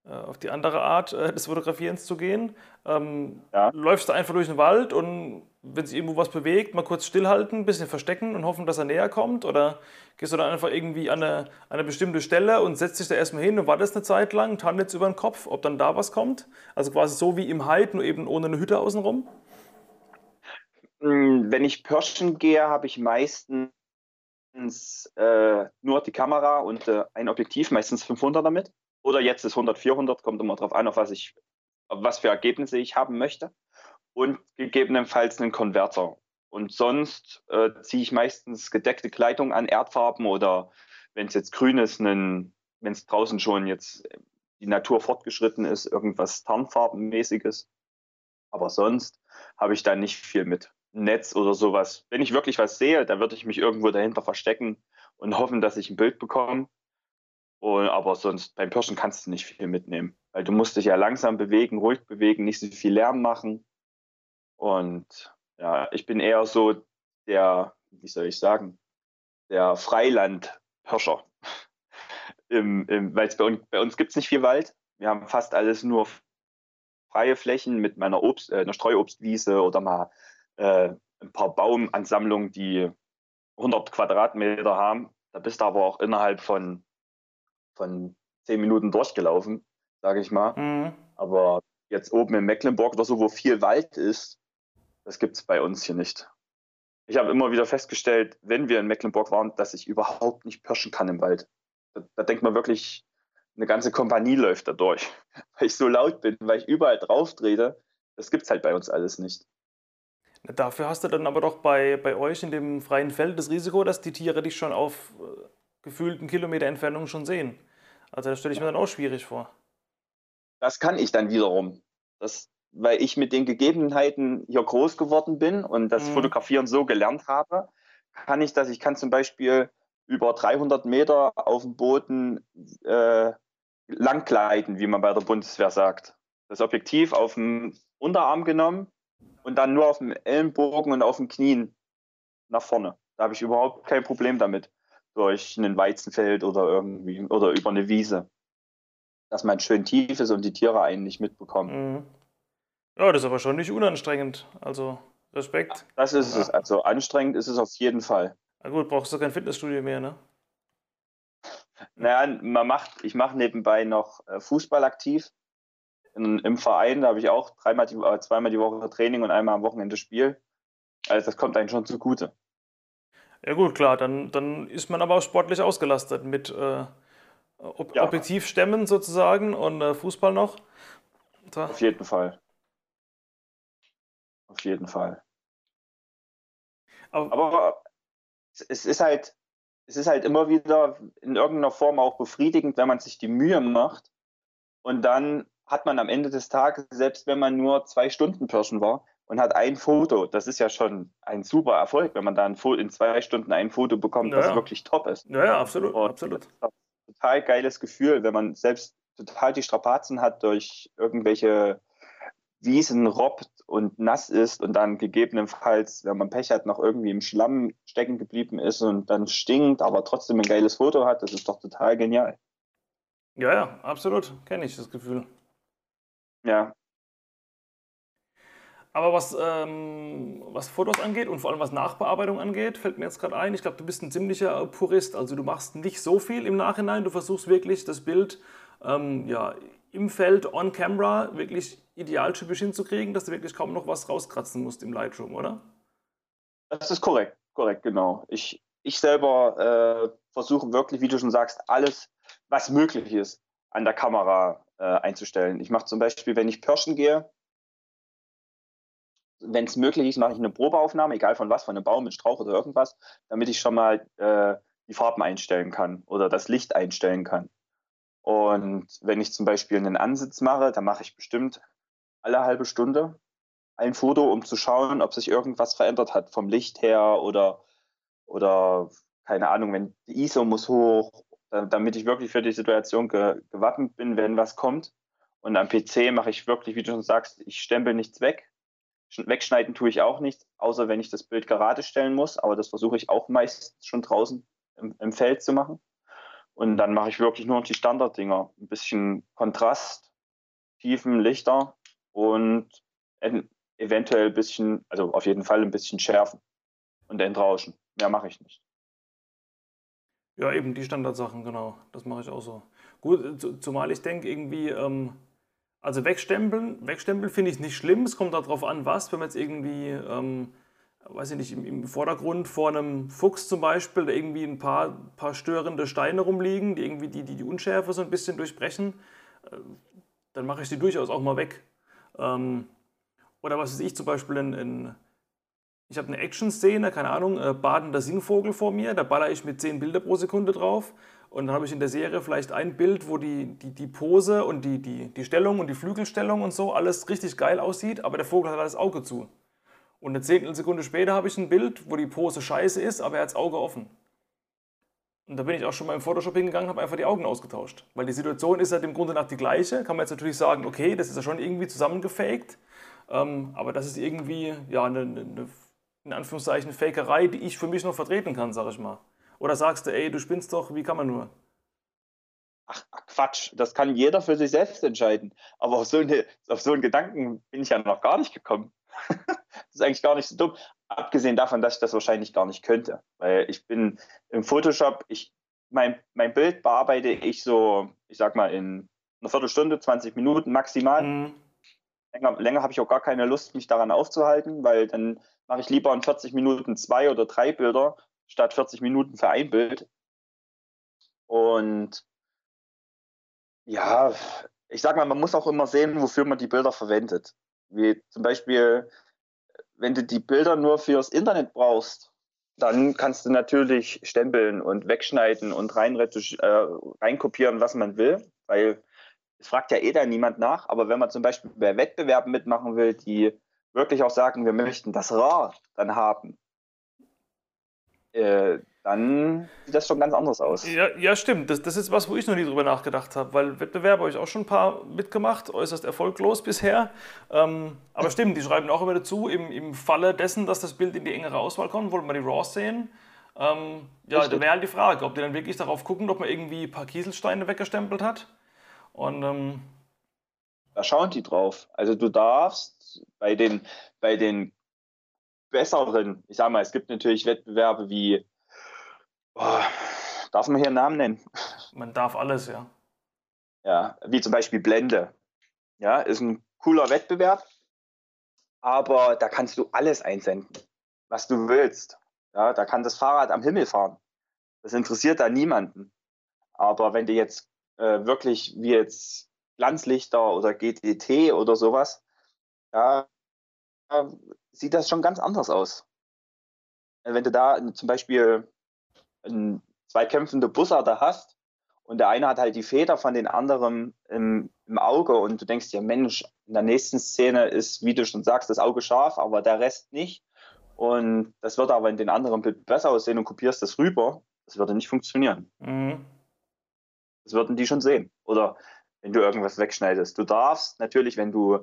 äh, auf die andere Art äh, des Fotografierens zu gehen. Ähm, ja. Läufst du einfach durch den Wald und wenn sich irgendwo was bewegt, mal kurz stillhalten, ein bisschen verstecken und hoffen, dass er näher kommt? Oder gehst du dann einfach irgendwie an eine, an eine bestimmte Stelle und setzt dich da erstmal hin und wartest eine Zeit lang, jetzt über den Kopf, ob dann da was kommt? Also quasi so wie im Hyde, nur eben ohne eine Hütte außenrum? Hm, wenn ich Pirschen gehe, habe ich meistens äh, nur die Kamera und äh, ein Objektiv, meistens 500 damit. Oder jetzt ist 100, 400, kommt immer darauf an, auf was, ich, auf was für Ergebnisse ich haben möchte. Und gegebenenfalls einen Konverter. Und sonst äh, ziehe ich meistens gedeckte Kleidung an, Erdfarben oder wenn es jetzt grün ist, wenn es draußen schon jetzt die Natur fortgeschritten ist, irgendwas Tarnfarbenmäßiges. Aber sonst habe ich da nicht viel mit. Netz oder sowas. Wenn ich wirklich was sehe, dann würde ich mich irgendwo dahinter verstecken und hoffen, dass ich ein Bild bekomme. Und, aber sonst beim Pirschen kannst du nicht viel mitnehmen, weil du musst dich ja langsam bewegen, ruhig bewegen, nicht so viel Lärm machen. Und ja, ich bin eher so der, wie soll ich sagen, der Freilandpirscher. (laughs) Im, im, weil bei uns, bei uns gibt es nicht viel Wald. Wir haben fast alles nur freie Flächen mit meiner Obst, äh, einer Streuobstwiese oder mal äh, ein paar Baumansammlungen, die 100 Quadratmeter haben. Da bist du aber auch innerhalb von von zehn Minuten durchgelaufen, sage ich mal. Mhm. Aber jetzt oben in Mecklenburg oder so, wo viel Wald ist, das gibt es bei uns hier nicht. Ich habe immer wieder festgestellt, wenn wir in Mecklenburg waren, dass ich überhaupt nicht pirschen kann im Wald. Da, da denkt man wirklich, eine ganze Kompanie läuft da durch, (laughs) weil ich so laut bin, weil ich überall drauf trete. Das gibt es halt bei uns alles nicht. Dafür hast du dann aber doch bei, bei euch in dem freien Feld das Risiko, dass die Tiere dich schon auf äh, gefühlten Kilometer Entfernung schon sehen. Also das stelle ich mir dann auch schwierig vor. Das kann ich dann wiederum. Das, weil ich mit den Gegebenheiten hier groß geworden bin und das mhm. Fotografieren so gelernt habe, kann ich das. Ich kann zum Beispiel über 300 Meter auf dem Boden äh, langgleiten, wie man bei der Bundeswehr sagt. Das Objektiv auf dem Unterarm genommen und dann nur auf dem Ellenbogen und auf den Knien nach vorne. Da habe ich überhaupt kein Problem damit. Durch ein Weizenfeld oder irgendwie oder über eine Wiese. Dass man schön tief ist und die Tiere einen nicht mitbekommen. Mhm. Ja, das ist aber schon nicht unanstrengend. Also Respekt. Das ist ja. es. Also anstrengend ist es auf jeden Fall. Na gut, brauchst du kein Fitnessstudio mehr, ne? Naja, man macht, ich mache nebenbei noch äh, Fußball aktiv. In, Im Verein, da habe ich auch dreimal die, äh, zweimal die Woche Training und einmal am Wochenende Spiel. Also das kommt eigentlich schon zugute. Ja gut, klar, dann, dann ist man aber auch sportlich ausgelastet mit äh, Ob ja. Objektivstämmen sozusagen und äh, Fußball noch. So. Auf jeden Fall. Auf jeden Fall. Aber, aber es ist halt, es ist halt immer wieder in irgendeiner Form auch befriedigend, wenn man sich die Mühe macht und dann hat man am Ende des Tages, selbst wenn man nur zwei Stunden Pirschen war und hat ein Foto, das ist ja schon ein super Erfolg, wenn man da in zwei Stunden ein Foto bekommt, ja, das wirklich top ist. Ja, ja absolut, und absolut. Total geiles Gefühl, wenn man selbst total die Strapazen hat durch irgendwelche Wiesen robbt und nass ist und dann gegebenenfalls, wenn man Pech hat, noch irgendwie im Schlamm stecken geblieben ist und dann stinkt, aber trotzdem ein geiles Foto hat, das ist doch total genial. Ja, ja, absolut. Kenne ich das Gefühl. Ja. Aber was, ähm, was Fotos angeht und vor allem was Nachbearbeitung angeht, fällt mir jetzt gerade ein, ich glaube, du bist ein ziemlicher Purist. Also du machst nicht so viel im Nachhinein, du versuchst wirklich das Bild ähm, ja, im Feld on camera wirklich idealtypisch hinzukriegen, dass du wirklich kaum noch was rauskratzen musst im Lightroom, oder? Das ist korrekt, korrekt, genau. Ich, ich selber äh, versuche wirklich, wie du schon sagst, alles, was möglich ist, an der Kamera äh, einzustellen. Ich mache zum Beispiel, wenn ich Pirschen gehe, wenn es möglich ist, mache ich eine Probeaufnahme, egal von was, von einem Baum, einem Strauch oder irgendwas, damit ich schon mal äh, die Farben einstellen kann oder das Licht einstellen kann. Und wenn ich zum Beispiel einen Ansitz mache, dann mache ich bestimmt alle halbe Stunde ein Foto, um zu schauen, ob sich irgendwas verändert hat vom Licht her oder, oder keine Ahnung, wenn die ISO muss hoch, damit ich wirklich für die Situation ge gewappnet bin, wenn was kommt. Und am PC mache ich wirklich, wie du schon sagst, ich stempel nichts weg. Wegschneiden tue ich auch nicht, außer wenn ich das Bild gerade stellen muss. Aber das versuche ich auch meistens schon draußen im, im Feld zu machen. Und dann mache ich wirklich nur die Standarddinger. Ein bisschen Kontrast, Tiefen, Lichter und eventuell ein bisschen, also auf jeden Fall ein bisschen schärfen und entrauschen. Mehr mache ich nicht. Ja, eben die Standardsachen, genau. Das mache ich auch so. Gut, zumal ich denke, irgendwie, ähm, also wegstempeln, wegstempeln finde ich nicht schlimm. Es kommt darauf an, was. Wenn man jetzt irgendwie ähm, weiß ich nicht, im, im, Vordergrund vor einem Fuchs zum Beispiel, da irgendwie ein paar, paar störende Steine rumliegen, die irgendwie die, die, die Unschärfe so ein bisschen durchbrechen, äh, dann mache ich die durchaus auch mal weg. Ähm, oder was weiß ich, zum Beispiel in, in ich habe eine Action-Szene, keine Ahnung, äh, badender Singvogel vor mir, da baller ich mit 10 Bilder pro Sekunde drauf und dann habe ich in der Serie vielleicht ein Bild, wo die, die, die Pose und die, die, die Stellung und die Flügelstellung und so alles richtig geil aussieht, aber der Vogel hat das Auge zu. Und eine Zehntelsekunde später habe ich ein Bild, wo die Pose scheiße ist, aber er hat das Auge offen. Und da bin ich auch schon mal im Photoshop hingegangen und habe einfach die Augen ausgetauscht. Weil die Situation ist halt im Grunde nach die gleiche. Kann man jetzt natürlich sagen, okay, das ist ja schon irgendwie zusammengefaked. Ähm, aber das ist irgendwie, ja, eine, eine, in Anführungszeichen, Fakerei, die ich für mich noch vertreten kann, sag ich mal. Oder sagst du, ey, du spinnst doch, wie kann man nur? Ach, Quatsch, das kann jeder für sich selbst entscheiden. Aber auf so, eine, auf so einen Gedanken bin ich ja noch gar nicht gekommen. (laughs) das ist eigentlich gar nicht so dumm. Abgesehen davon, dass ich das wahrscheinlich gar nicht könnte. Weil ich bin im Photoshop, ich, mein, mein Bild bearbeite ich so, ich sag mal, in einer Viertelstunde, 20 Minuten maximal. Mhm. Länger, länger habe ich auch gar keine Lust, mich daran aufzuhalten, weil dann mache ich lieber in 40 Minuten zwei oder drei Bilder statt 40 Minuten für ein Bild. Und ja, ich sag mal, man muss auch immer sehen, wofür man die Bilder verwendet. Wie zum Beispiel, wenn du die Bilder nur fürs Internet brauchst, dann kannst du natürlich stempeln und wegschneiden und rein äh, reinkopieren, was man will, weil es fragt ja eh da niemand nach. Aber wenn man zum Beispiel bei Wettbewerben mitmachen will, die wirklich auch sagen, wir möchten das RAR dann haben, äh, dann sieht das schon ganz anders aus. Ja, ja stimmt. Das, das ist was, wo ich noch nie drüber nachgedacht habe, weil Wettbewerbe habe ich auch schon ein paar mitgemacht, äußerst erfolglos bisher. Ähm, aber stimmt, die schreiben auch immer dazu, im, im Falle dessen, dass das Bild in die engere Auswahl kommt, wollen wir die RAWs sehen. Ähm, ja, da wäre halt die Frage, ob die dann wirklich darauf gucken, ob man irgendwie ein paar Kieselsteine weggestempelt hat. Und ähm, da schauen die drauf. Also du darfst bei den, bei den besseren, ich sag mal, es gibt natürlich Wettbewerbe wie Oh, darf man hier einen Namen nennen? Man darf alles, ja. Ja, wie zum Beispiel Blende. Ja, ist ein cooler Wettbewerb, aber da kannst du alles einsenden, was du willst. Ja, da kann das Fahrrad am Himmel fahren. Das interessiert da niemanden. Aber wenn du jetzt äh, wirklich wie jetzt Glanzlichter oder GTT oder sowas, ja, äh, sieht das schon ganz anders aus. Wenn du da zum Beispiel ein, zwei kämpfende Bussarde hast und der eine hat halt die Feder von den anderen im, im Auge und du denkst dir, Mensch, in der nächsten Szene ist, wie du schon sagst, das Auge scharf, aber der Rest nicht. Und das wird aber in den anderen Bild besser aussehen und kopierst das rüber. Das würde nicht funktionieren. Mhm. Das würden die schon sehen. Oder wenn du irgendwas wegschneidest. Du darfst natürlich, wenn du,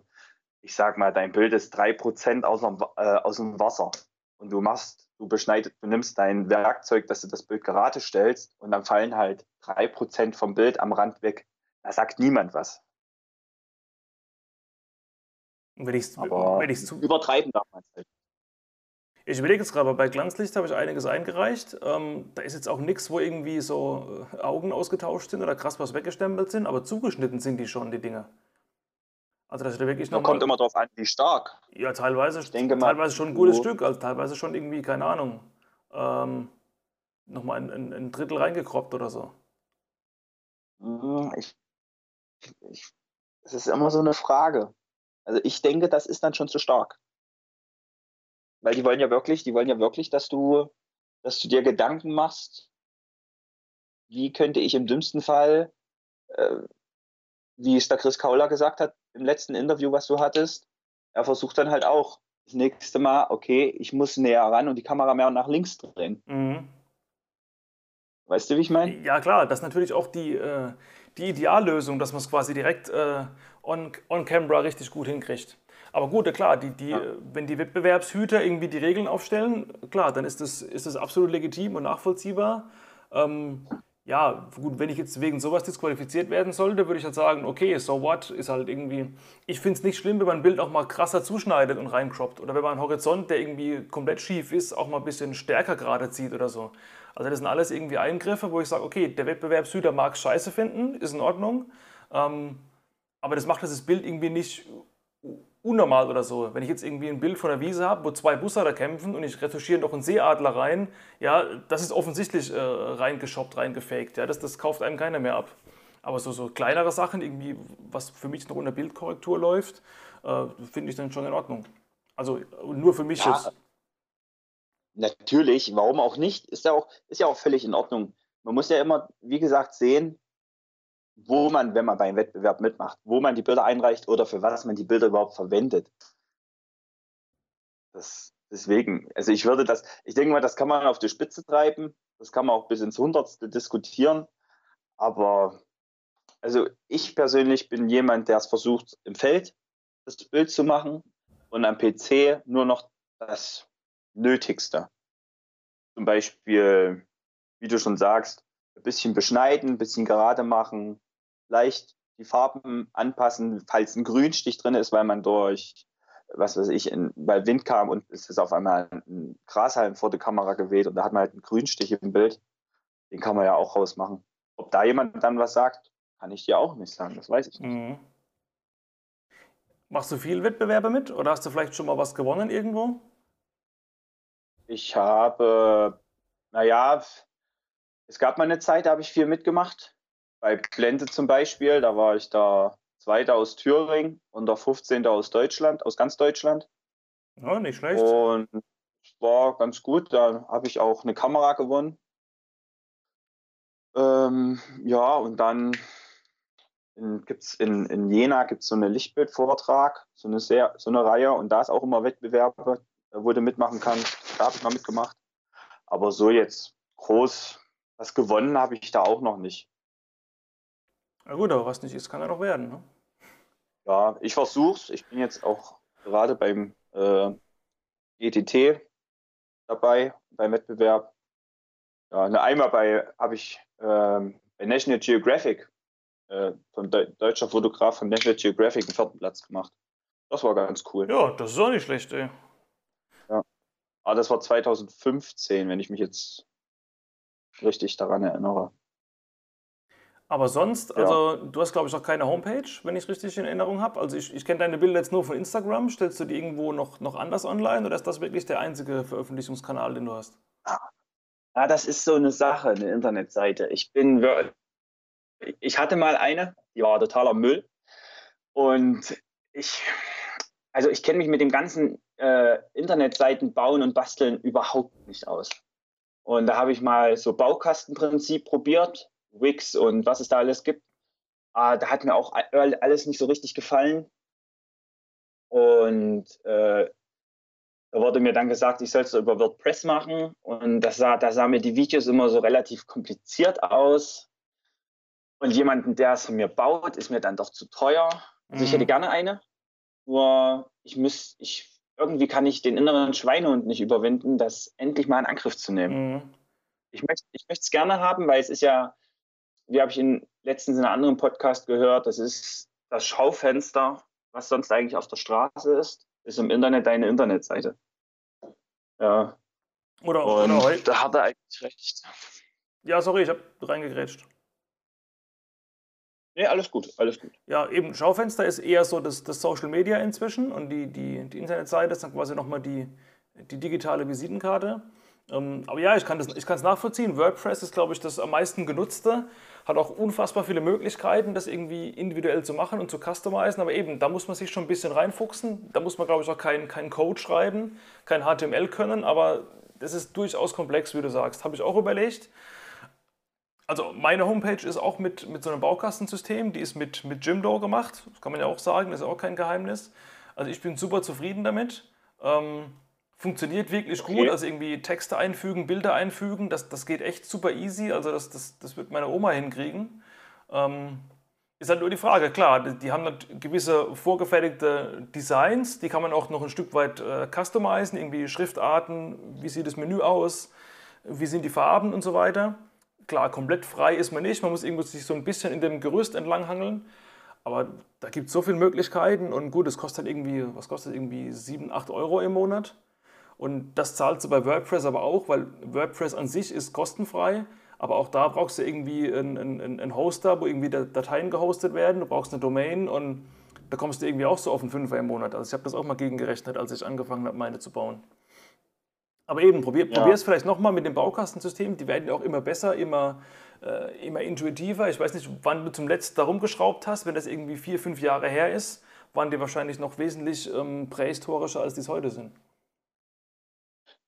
ich sag mal, dein Bild ist 3% aus dem, äh, aus dem Wasser und du machst du beschneidest, du nimmst dein Werkzeug, dass du das Bild gerade stellst und dann fallen halt drei Prozent vom Bild am Rand weg. Da sagt niemand was. Wenn ich es zu übertreiben darf man es halt. Ich überlege jetzt gerade, bei Glanzlicht habe ich einiges eingereicht. Ähm, da ist jetzt auch nichts, wo irgendwie so äh, Augen ausgetauscht sind oder krass was weggestempelt sind, aber zugeschnitten sind die schon, die Dinge. Also das ist wirklich noch. kommt immer darauf an, wie stark. Ja, teilweise, ich denke mal, teilweise schon ein gutes Stück, also teilweise schon irgendwie, keine Ahnung, ähm, nochmal ein, ein, ein Drittel reingekroppt oder so. Hm, ich, ich, das ist immer so eine Frage. Also ich denke, das ist dann schon zu stark. Weil die wollen ja wirklich, die wollen ja wirklich, dass du, dass du dir Gedanken machst, wie könnte ich im dümmsten Fall, äh, wie es der Chris Kauler gesagt hat, im letzten Interview, was du hattest, er versucht dann halt auch das nächste Mal, okay, ich muss näher ran und die Kamera mehr nach links drehen. Mhm. Weißt du, wie ich meine? Ja, klar, das ist natürlich auch die, äh, die Ideallösung, dass man es quasi direkt äh, on, on camera richtig gut hinkriegt. Aber gut, klar, die, die, ja. wenn die Wettbewerbshüter irgendwie die Regeln aufstellen, klar, dann ist das, ist das absolut legitim und nachvollziehbar. Ähm, ja, gut, wenn ich jetzt wegen sowas disqualifiziert werden sollte, würde ich halt sagen, okay, so what, ist halt irgendwie. Ich finde es nicht schlimm, wenn man ein Bild auch mal krasser zuschneidet und reincroppt. Oder wenn man einen Horizont, der irgendwie komplett schief ist, auch mal ein bisschen stärker gerade zieht oder so. Also das sind alles irgendwie Eingriffe, wo ich sage, okay, der Wettbewerbshüter mag scheiße finden, ist in Ordnung. Ähm, aber das macht das Bild irgendwie nicht unnormal oder so. Wenn ich jetzt irgendwie ein Bild von der Wiese habe, wo zwei Busser kämpfen und ich retuschiere noch einen Seeadler rein, ja, das ist offensichtlich äh, reingeschoppt, reingefaked. Ja, das, das kauft einem keiner mehr ab. Aber so, so kleinere Sachen, irgendwie, was für mich noch unter Bildkorrektur läuft, äh, finde ich dann schon in Ordnung. Also nur für mich ja, jetzt. Natürlich, warum auch nicht? Ist ja auch, ist ja auch völlig in Ordnung. Man muss ja immer, wie gesagt, sehen, wo man, wenn man beim Wettbewerb mitmacht, wo man die Bilder einreicht oder für was man die Bilder überhaupt verwendet. Das, deswegen, also ich würde das, ich denke mal, das kann man auf die Spitze treiben, das kann man auch bis ins Hundertste diskutieren, aber also ich persönlich bin jemand, der es versucht, im Feld das Bild zu machen und am PC nur noch das Nötigste. Zum Beispiel, wie du schon sagst, ein bisschen beschneiden, ein bisschen gerade machen, leicht die Farben anpassen, falls ein Grünstich drin ist, weil man durch, was weiß ich, in, weil Wind kam und es ist auf einmal ein Grashalm vor der Kamera geweht und da hat man halt einen Grünstich im Bild. Den kann man ja auch rausmachen. Ob da jemand dann was sagt, kann ich dir auch nicht sagen, das weiß ich nicht. Mhm. Machst du viel Wettbewerbe mit oder hast du vielleicht schon mal was gewonnen irgendwo? Ich habe, naja, es gab mal eine Zeit, da habe ich viel mitgemacht. Bei Blende zum Beispiel, da war ich da Zweiter aus Thüringen und der 15. aus Deutschland, aus ganz Deutschland. Ja, nicht schlecht. Und war ganz gut. Da habe ich auch eine Kamera gewonnen. Ähm, ja, und dann gibt es in, in Jena gibt's so eine Lichtbildvortrag, so eine, sehr, so eine Reihe und da ist auch immer Wettbewerbe, wo du mitmachen kannst. Da habe ich mal mitgemacht. Aber so jetzt groß was gewonnen habe ich da auch noch nicht. Na gut, aber was nicht ist, kann ja noch werden. Ne? Ja, ich versuch's. Ich bin jetzt auch gerade beim äh, ETT dabei, beim Wettbewerb. Ja, eine einmal bei habe ich ähm, bei National Geographic äh, von De deutscher Fotograf von National Geographic einen vierten Platz gemacht. Das war ganz cool. Ja, das ist auch nicht schlecht, ey. Ja. Aber das war 2015, wenn ich mich jetzt richtig daran erinnere. Aber sonst, ja. also du hast glaube ich noch keine Homepage, wenn ich es richtig in Erinnerung habe. Also ich, ich kenne deine Bilder jetzt nur von Instagram. Stellst du die irgendwo noch, noch anders online oder ist das wirklich der einzige Veröffentlichungskanal, den du hast? Ja, das ist so eine Sache, eine Internetseite. Ich bin, ich hatte mal eine, die war totaler Müll. Und ich, also ich kenne mich mit dem ganzen äh, Internetseiten bauen und basteln überhaupt nicht aus. Und da habe ich mal so Baukastenprinzip probiert, Wix und was es da alles gibt. Äh, da hat mir auch alles nicht so richtig gefallen. Und äh, da wurde mir dann gesagt, ich soll es über WordPress machen. Und das sah, da sahen mir die Videos immer so relativ kompliziert aus. Und jemanden, der es von mir baut, ist mir dann doch zu teuer. Also mhm. ich hätte mhm. gerne eine. Nur ich muss, ich irgendwie kann ich den inneren Schweinehund nicht überwinden, das endlich mal in Angriff zu nehmen. Mhm. Ich möchte es gerne haben, weil es ist ja, wie habe ich in letztens in einem anderen Podcast gehört, das ist das Schaufenster, was sonst eigentlich auf der Straße ist, ist im Internet deine Internetseite. Ja. Oder, Und oder heute. Da hat er eigentlich recht. Ja, sorry, ich habe reingegrätscht. Nee, alles gut, alles gut. Ja, eben Schaufenster ist eher so das, das Social Media inzwischen und die, die, die Internetseite ist dann quasi nochmal die, die digitale Visitenkarte. Ähm, aber ja, ich kann es nachvollziehen. WordPress ist, glaube ich, das am meisten genutzte. Hat auch unfassbar viele Möglichkeiten, das irgendwie individuell zu machen und zu customizen. Aber eben, da muss man sich schon ein bisschen reinfuchsen. Da muss man, glaube ich, auch keinen kein Code schreiben, kein HTML können. Aber das ist durchaus komplex, wie du sagst. Habe ich auch überlegt. Also meine Homepage ist auch mit, mit so einem Baukastensystem, die ist mit, mit Jimdo gemacht, das kann man ja auch sagen, das ist auch kein Geheimnis. Also ich bin super zufrieden damit. Ähm, funktioniert wirklich okay. gut, also irgendwie Texte einfügen, Bilder einfügen, das, das geht echt super easy, also das, das, das wird meine Oma hinkriegen. Ähm, ist halt nur die Frage, klar, die haben halt gewisse vorgefertigte Designs, die kann man auch noch ein Stück weit äh, customizen, irgendwie Schriftarten, wie sieht das Menü aus, wie sind die Farben und so weiter. Klar, komplett frei ist man nicht, man muss irgendwo sich so ein bisschen in dem Gerüst entlanghangeln. Aber da gibt es so viele Möglichkeiten und gut, es kostet halt irgendwie, was kostet irgendwie 7, 8 Euro im Monat. Und das zahlst du bei WordPress aber auch, weil WordPress an sich ist kostenfrei. Aber auch da brauchst du irgendwie einen, einen, einen Hoster, wo irgendwie Dateien gehostet werden. Du brauchst eine Domain und da kommst du irgendwie auch so auf einen Fünfer im Monat. Also ich habe das auch mal gegengerechnet, als ich angefangen habe, meine zu bauen. Aber eben, probier, ja. probier es vielleicht nochmal mit dem Baukastensystem. Die werden ja auch immer besser, immer, äh, immer intuitiver. Ich weiß nicht, wann du zum letzten darum geschraubt hast. Wenn das irgendwie vier, fünf Jahre her ist, waren die wahrscheinlich noch wesentlich ähm, prähistorischer, als die es heute sind.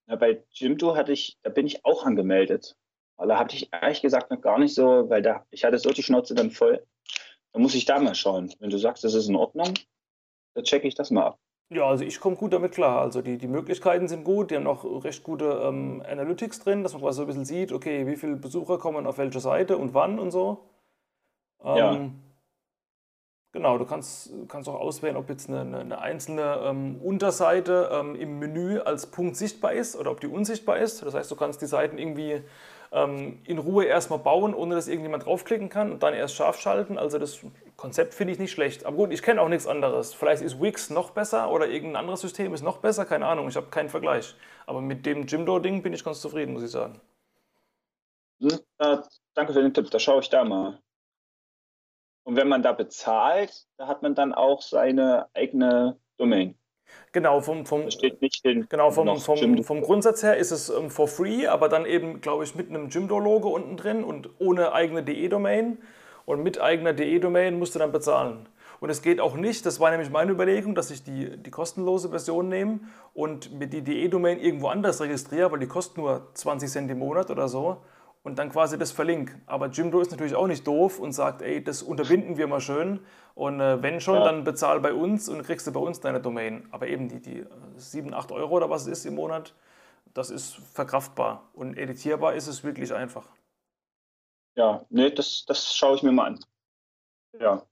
Na, bei Jimdo hatte ich, da bin ich auch angemeldet. Aber da hatte ich ehrlich gesagt noch gar nicht so, weil da, ich hatte so die Schnauze dann voll. Da muss ich da mal schauen. Wenn du sagst, das ist in Ordnung, dann checke ich das mal ab. Ja, also ich komme gut damit klar. Also die, die Möglichkeiten sind gut, die haben auch recht gute ähm, Analytics drin, dass man quasi so ein bisschen sieht, okay, wie viele Besucher kommen auf welche Seite und wann und so. Ähm, ja. Genau, du kannst, kannst auch auswählen, ob jetzt eine, eine einzelne ähm, Unterseite ähm, im Menü als Punkt sichtbar ist oder ob die unsichtbar ist. Das heißt, du kannst die Seiten irgendwie ähm, in Ruhe erstmal bauen, ohne dass irgendjemand draufklicken kann und dann erst scharf schalten. Also das Konzept finde ich nicht schlecht. Aber gut, ich kenne auch nichts anderes. Vielleicht ist Wix noch besser oder irgendein anderes System ist noch besser, keine Ahnung. Ich habe keinen Vergleich. Aber mit dem Jimdo-Ding bin ich ganz zufrieden, muss ich sagen. Hm, äh, danke für den Tipp, da schaue ich da mal. Und wenn man da bezahlt, da hat man dann auch seine eigene Domain. Genau, vom, vom, den genau vom, vom, vom Grundsatz her ist es ähm, for free, aber dann eben, glaube ich, mit einem Jimdo-Logo unten drin und ohne eigene DE-Domain. Und mit eigener DE-Domain musst du dann bezahlen. Und es geht auch nicht, das war nämlich meine Überlegung, dass ich die, die kostenlose Version nehme und mir die DE-Domain irgendwo anders registriere, weil die kostet nur 20 Cent im Monat oder so und dann quasi das verlinke. Aber Jimdo ist natürlich auch nicht doof und sagt, ey, das unterbinden wir mal schön und äh, wenn schon, ja. dann bezahl bei uns und kriegst du bei uns deine Domain. Aber eben die, die 7, 8 Euro oder was es ist im Monat, das ist verkraftbar und editierbar ist es wirklich einfach. Ja, nee, das, das schaue ich mir mal an. Ja.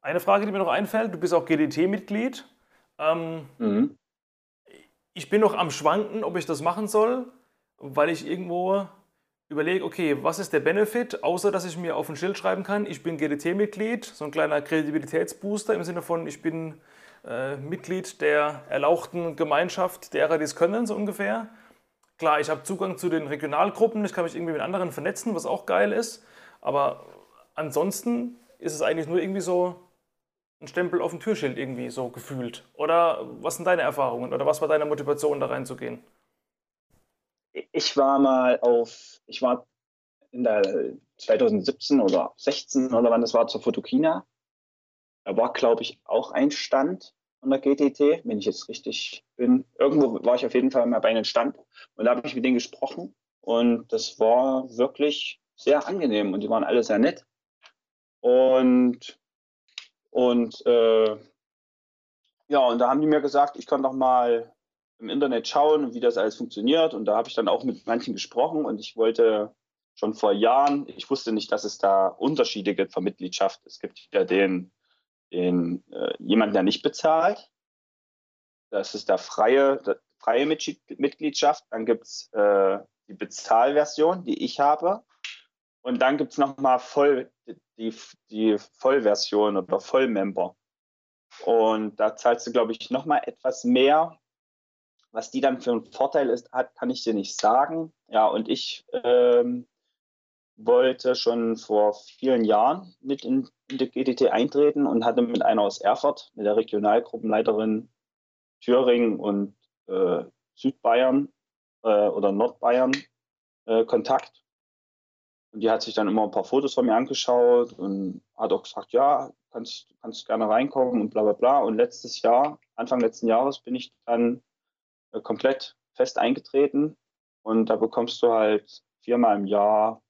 Eine Frage, die mir noch einfällt, du bist auch GDT-Mitglied. Ähm, mhm ich bin noch am Schwanken, ob ich das machen soll, weil ich irgendwo überlege, okay, was ist der Benefit, außer dass ich mir auf ein Schild schreiben kann, ich bin GDT-Mitglied, so ein kleiner Kredibilitätsbooster im Sinne von, ich bin äh, Mitglied der erlauchten Gemeinschaft derer, die es können, so ungefähr. Klar, ich habe Zugang zu den Regionalgruppen, ich kann mich irgendwie mit anderen vernetzen, was auch geil ist, aber ansonsten ist es eigentlich nur irgendwie so, ein Stempel auf dem Türschild irgendwie so gefühlt? Oder was sind deine Erfahrungen oder was war deine Motivation, da reinzugehen? Ich war mal auf, ich war in der 2017 oder 16 oder wann das war zur Fotokina. Da war, glaube ich, auch ein Stand von der GTT, wenn ich jetzt richtig bin. Irgendwo war ich auf jeden Fall mal bei einem Stand und da habe ich mit denen gesprochen und das war wirklich sehr angenehm und die waren alle sehr nett. Und und äh, ja, und da haben die mir gesagt, ich kann doch mal im Internet schauen, wie das alles funktioniert. Und da habe ich dann auch mit manchen gesprochen und ich wollte schon vor Jahren, ich wusste nicht, dass es da Unterschiede gibt für Mitgliedschaft. Es gibt ja den, den äh, jemanden, der nicht bezahlt. Das ist der freie, der freie Mitgliedschaft. Dann gibt es äh, die Bezahlversion, die ich habe. Und dann gibt es nochmal voll, die, die Vollversion oder Vollmember. Und da zahlst du, glaube ich, nochmal etwas mehr. Was die dann für einen Vorteil ist, hat, kann ich dir nicht sagen. Ja, und ich ähm, wollte schon vor vielen Jahren mit in, in die GDT eintreten und hatte mit einer aus Erfurt, mit der Regionalgruppenleiterin Thüringen und äh, Südbayern äh, oder Nordbayern äh, Kontakt. Und die hat sich dann immer ein paar Fotos von mir angeschaut und hat auch gesagt, ja, kannst, kannst gerne reinkommen und bla bla bla. Und letztes Jahr, Anfang letzten Jahres, bin ich dann äh, komplett fest eingetreten. Und da bekommst du halt viermal im Jahr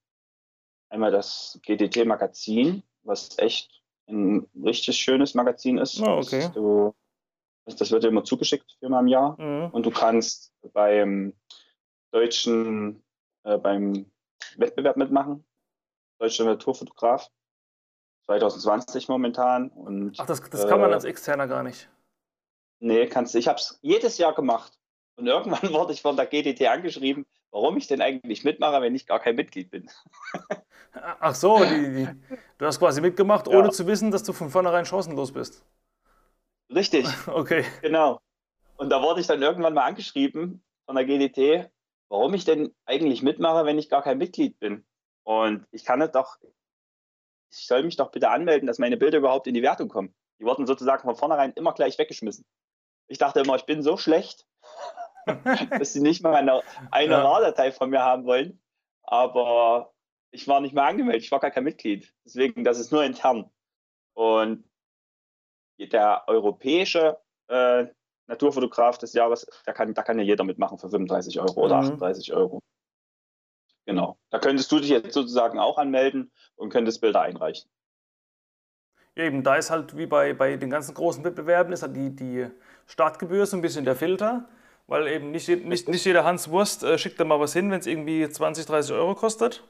einmal das GDT-Magazin, was echt ein richtig schönes Magazin ist. Oh, okay. Du, das wird dir immer zugeschickt, viermal im Jahr. Mhm. Und du kannst beim deutschen, äh, beim Wettbewerb mitmachen. Deutscher Naturfotograf. 2020 momentan. Und, Ach, das, das kann man äh, als Externer gar nicht. Nee, kannst du. Ich habe es jedes Jahr gemacht. Und irgendwann (laughs) wurde ich von der GDT angeschrieben, warum ich denn eigentlich mitmache, wenn ich gar kein Mitglied bin. (laughs) Ach so, die, die, du hast quasi mitgemacht, ohne ja. zu wissen, dass du von vornherein chancenlos bist. Richtig. (laughs) Okay. Genau. Und da wurde ich dann irgendwann mal angeschrieben von der GDT, warum ich denn eigentlich mitmache, wenn ich gar kein Mitglied bin. Und ich kann es doch, ich soll mich doch bitte anmelden, dass meine Bilder überhaupt in die Wertung kommen. Die wurden sozusagen von vornherein immer gleich weggeschmissen. Ich dachte immer, ich bin so schlecht, (laughs) dass sie nicht mal eine, eine. RAR-Datei von mir haben wollen. Aber ich war nicht mehr angemeldet, ich war gar kein Mitglied. Deswegen, das ist nur intern. Und der europäische äh, Naturfotograf des Jahres, da kann, da kann ja jeder mitmachen für 35 Euro oder mhm. 38 Euro. Genau. Da könntest du dich jetzt sozusagen auch anmelden und könntest Bilder einreichen. Eben, da ist halt wie bei, bei den ganzen großen Wettbewerben, ist halt die, die Startgebühr so ein bisschen der Filter, weil eben nicht, nicht, nicht jeder Hans Wurst äh, schickt da mal was hin, wenn es irgendwie 20, 30 Euro kostet.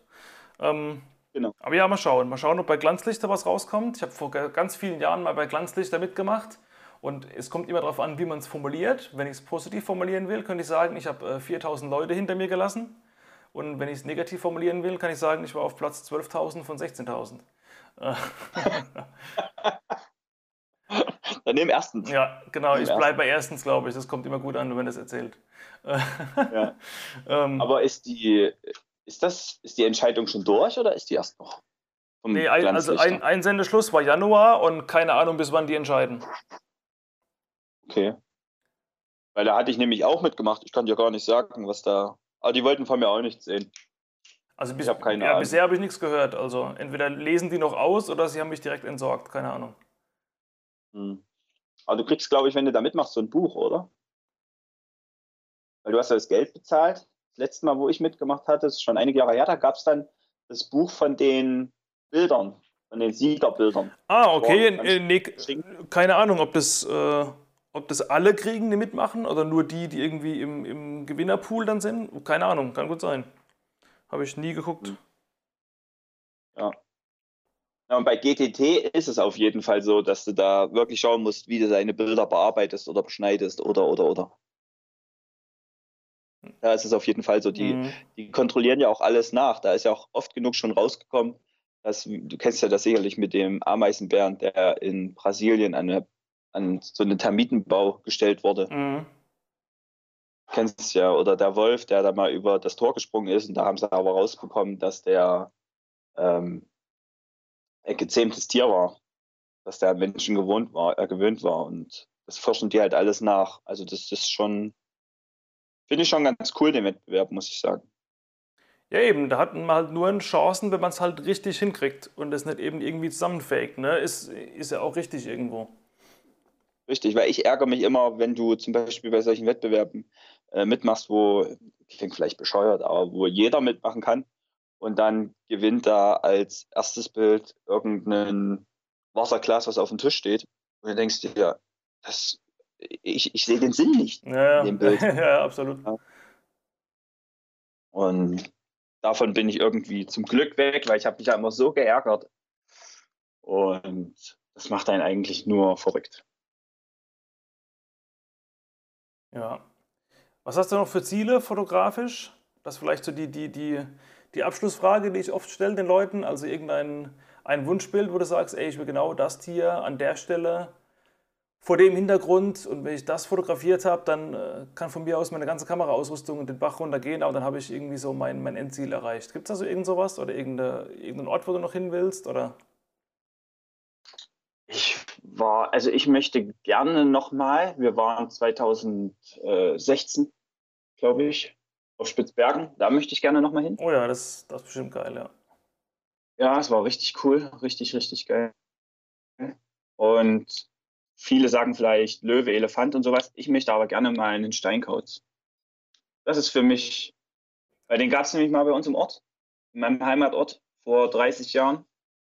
Ähm, genau. Aber ja, mal schauen. Mal schauen, ob bei Glanzlichter was rauskommt. Ich habe vor ganz vielen Jahren mal bei Glanzlichter mitgemacht. Und es kommt immer darauf an, wie man es formuliert. Wenn ich es positiv formulieren will, könnte ich sagen, ich habe 4000 äh, Leute hinter mir gelassen. Und wenn ich es negativ formulieren will, kann ich sagen, ich war auf Platz 12.000 von 16.000. (laughs) Dann nimm erstens. Ja, genau. Ich bleibe bei erstens, glaube ich. Das kommt immer gut an, wenn das erzählt. ja. (laughs) ähm, Aber ist die, ist, das, ist die Entscheidung schon durch oder ist die erst noch? Nee, ein, also ein, Einsendeschluss war Januar und keine Ahnung, bis wann die entscheiden. Okay. Weil da hatte ich nämlich auch mitgemacht. Ich kann dir gar nicht sagen, was da. Aber die wollten von mir auch nichts sehen. Also bis, Ich hab keine ja, Ahnung. bisher habe ich nichts gehört. Also entweder lesen die noch aus oder sie haben mich direkt entsorgt. Keine Ahnung. Hm. Aber du kriegst, glaube ich, wenn du da mitmachst, so ein Buch, oder? Weil du hast ja das Geld bezahlt. Das letzte Mal, wo ich mitgemacht hatte, ist schon einige Jahre her, da gab es dann das Buch von den Bildern, von den Siegerbildern. Ah, okay. Boah, äh, nee, keine Ahnung, ob das, äh, ob das alle kriegen, die mitmachen oder nur die, die irgendwie im, im Gewinnerpool dann sind. Keine Ahnung, kann gut sein. Habe ich nie geguckt. Hm. Ja, und bei GTT ist es auf jeden Fall so, dass du da wirklich schauen musst, wie du deine Bilder bearbeitest oder beschneidest oder, oder, oder. Da ist es auf jeden Fall so. Die, Mhm. die kontrollieren ja auch alles nach. Da ist ja auch oft genug schon rausgekommen, dass, du kennst ja das sicherlich mit dem Ameisenbären, der in Brasilien an, eine, an so einen Termitenbau gestellt wurde. Mhm. Kennst es ja. Oder der Wolf, der da mal über das Tor gesprungen ist und da haben sie aber rausbekommen, dass der ähm, ein gezähmtes Tier war. Dass der an Menschen gewohnt war, äh, gewöhnt war. Und das forschen die halt alles nach. Also das ist schon, finde ich schon ganz cool, den Wettbewerb, muss ich sagen. Ja, eben, da hat man halt nur Chancen, wenn man es halt richtig hinkriegt und das nicht eben irgendwie zusammenfaked. Ne? Ist, ist ja auch richtig irgendwo. Richtig, weil ich ärgere mich immer, wenn du zum Beispiel bei solchen Wettbewerben äh, mitmachst, wo, klingt vielleicht bescheuert, aber wo jeder mitmachen kann und dann gewinnt da als erstes Bild irgendein Wasserglas, was auf dem Tisch steht und du denkst dir, ja, das, ich, ich sehe den Sinn nicht. Ja, In dem Bild. (laughs) ja absolut. Und davon bin ich irgendwie zum Glück weg, weil ich habe mich ja immer so geärgert. Und das macht einen eigentlich nur verrückt. Ja. Was hast du noch für Ziele fotografisch? Das ist vielleicht so die, die, die, die Abschlussfrage, die ich oft stelle den Leuten. Also irgendein ein Wunschbild, wo du sagst, ey, ich will genau das Tier an der Stelle vor dem Hintergrund und wenn ich das fotografiert habe, dann äh, kann von mir aus meine ganze Kameraausrüstung den Bach runtergehen, aber dann habe ich irgendwie so mein, mein Endziel erreicht. Gibt es da so irgend sowas oder irgendeine, irgendeinen Ort, wo du noch hin willst? Oder? Ich war, also ich möchte gerne nochmal, wir waren 2016, glaube ich, auf Spitzbergen, da möchte ich gerne nochmal hin. Oh ja, das, das ist bestimmt geil, ja. Ja, es war richtig cool, richtig, richtig geil. Und viele sagen vielleicht Löwe, Elefant und sowas. Ich möchte aber gerne mal einen Steinkauz. Das ist für mich, weil den gab es nämlich mal bei uns im Ort, in meinem Heimatort vor 30 Jahren,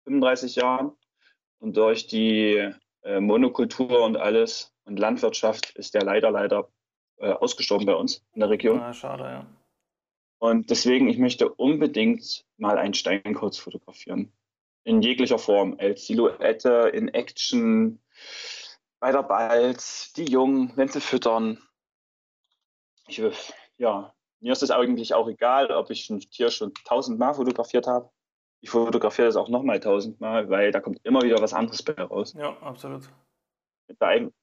35 Jahren. Und durch die äh, Monokultur und alles und Landwirtschaft ist der leider, leider äh, ausgestorben bei uns in der Region. Ah, schade, ja. Und deswegen, ich möchte unbedingt mal einen Steinkauz fotografieren. In jeglicher Form. Als Silhouette, in Action, bei der Balz, die Jungen, wenn sie füttern. Ich, ja, mir ist es eigentlich auch egal, ob ich ein Tier schon tausendmal fotografiert habe. Ich fotografiere das auch nochmal tausendmal, weil da kommt immer wieder was anderes bei raus. Ja, absolut.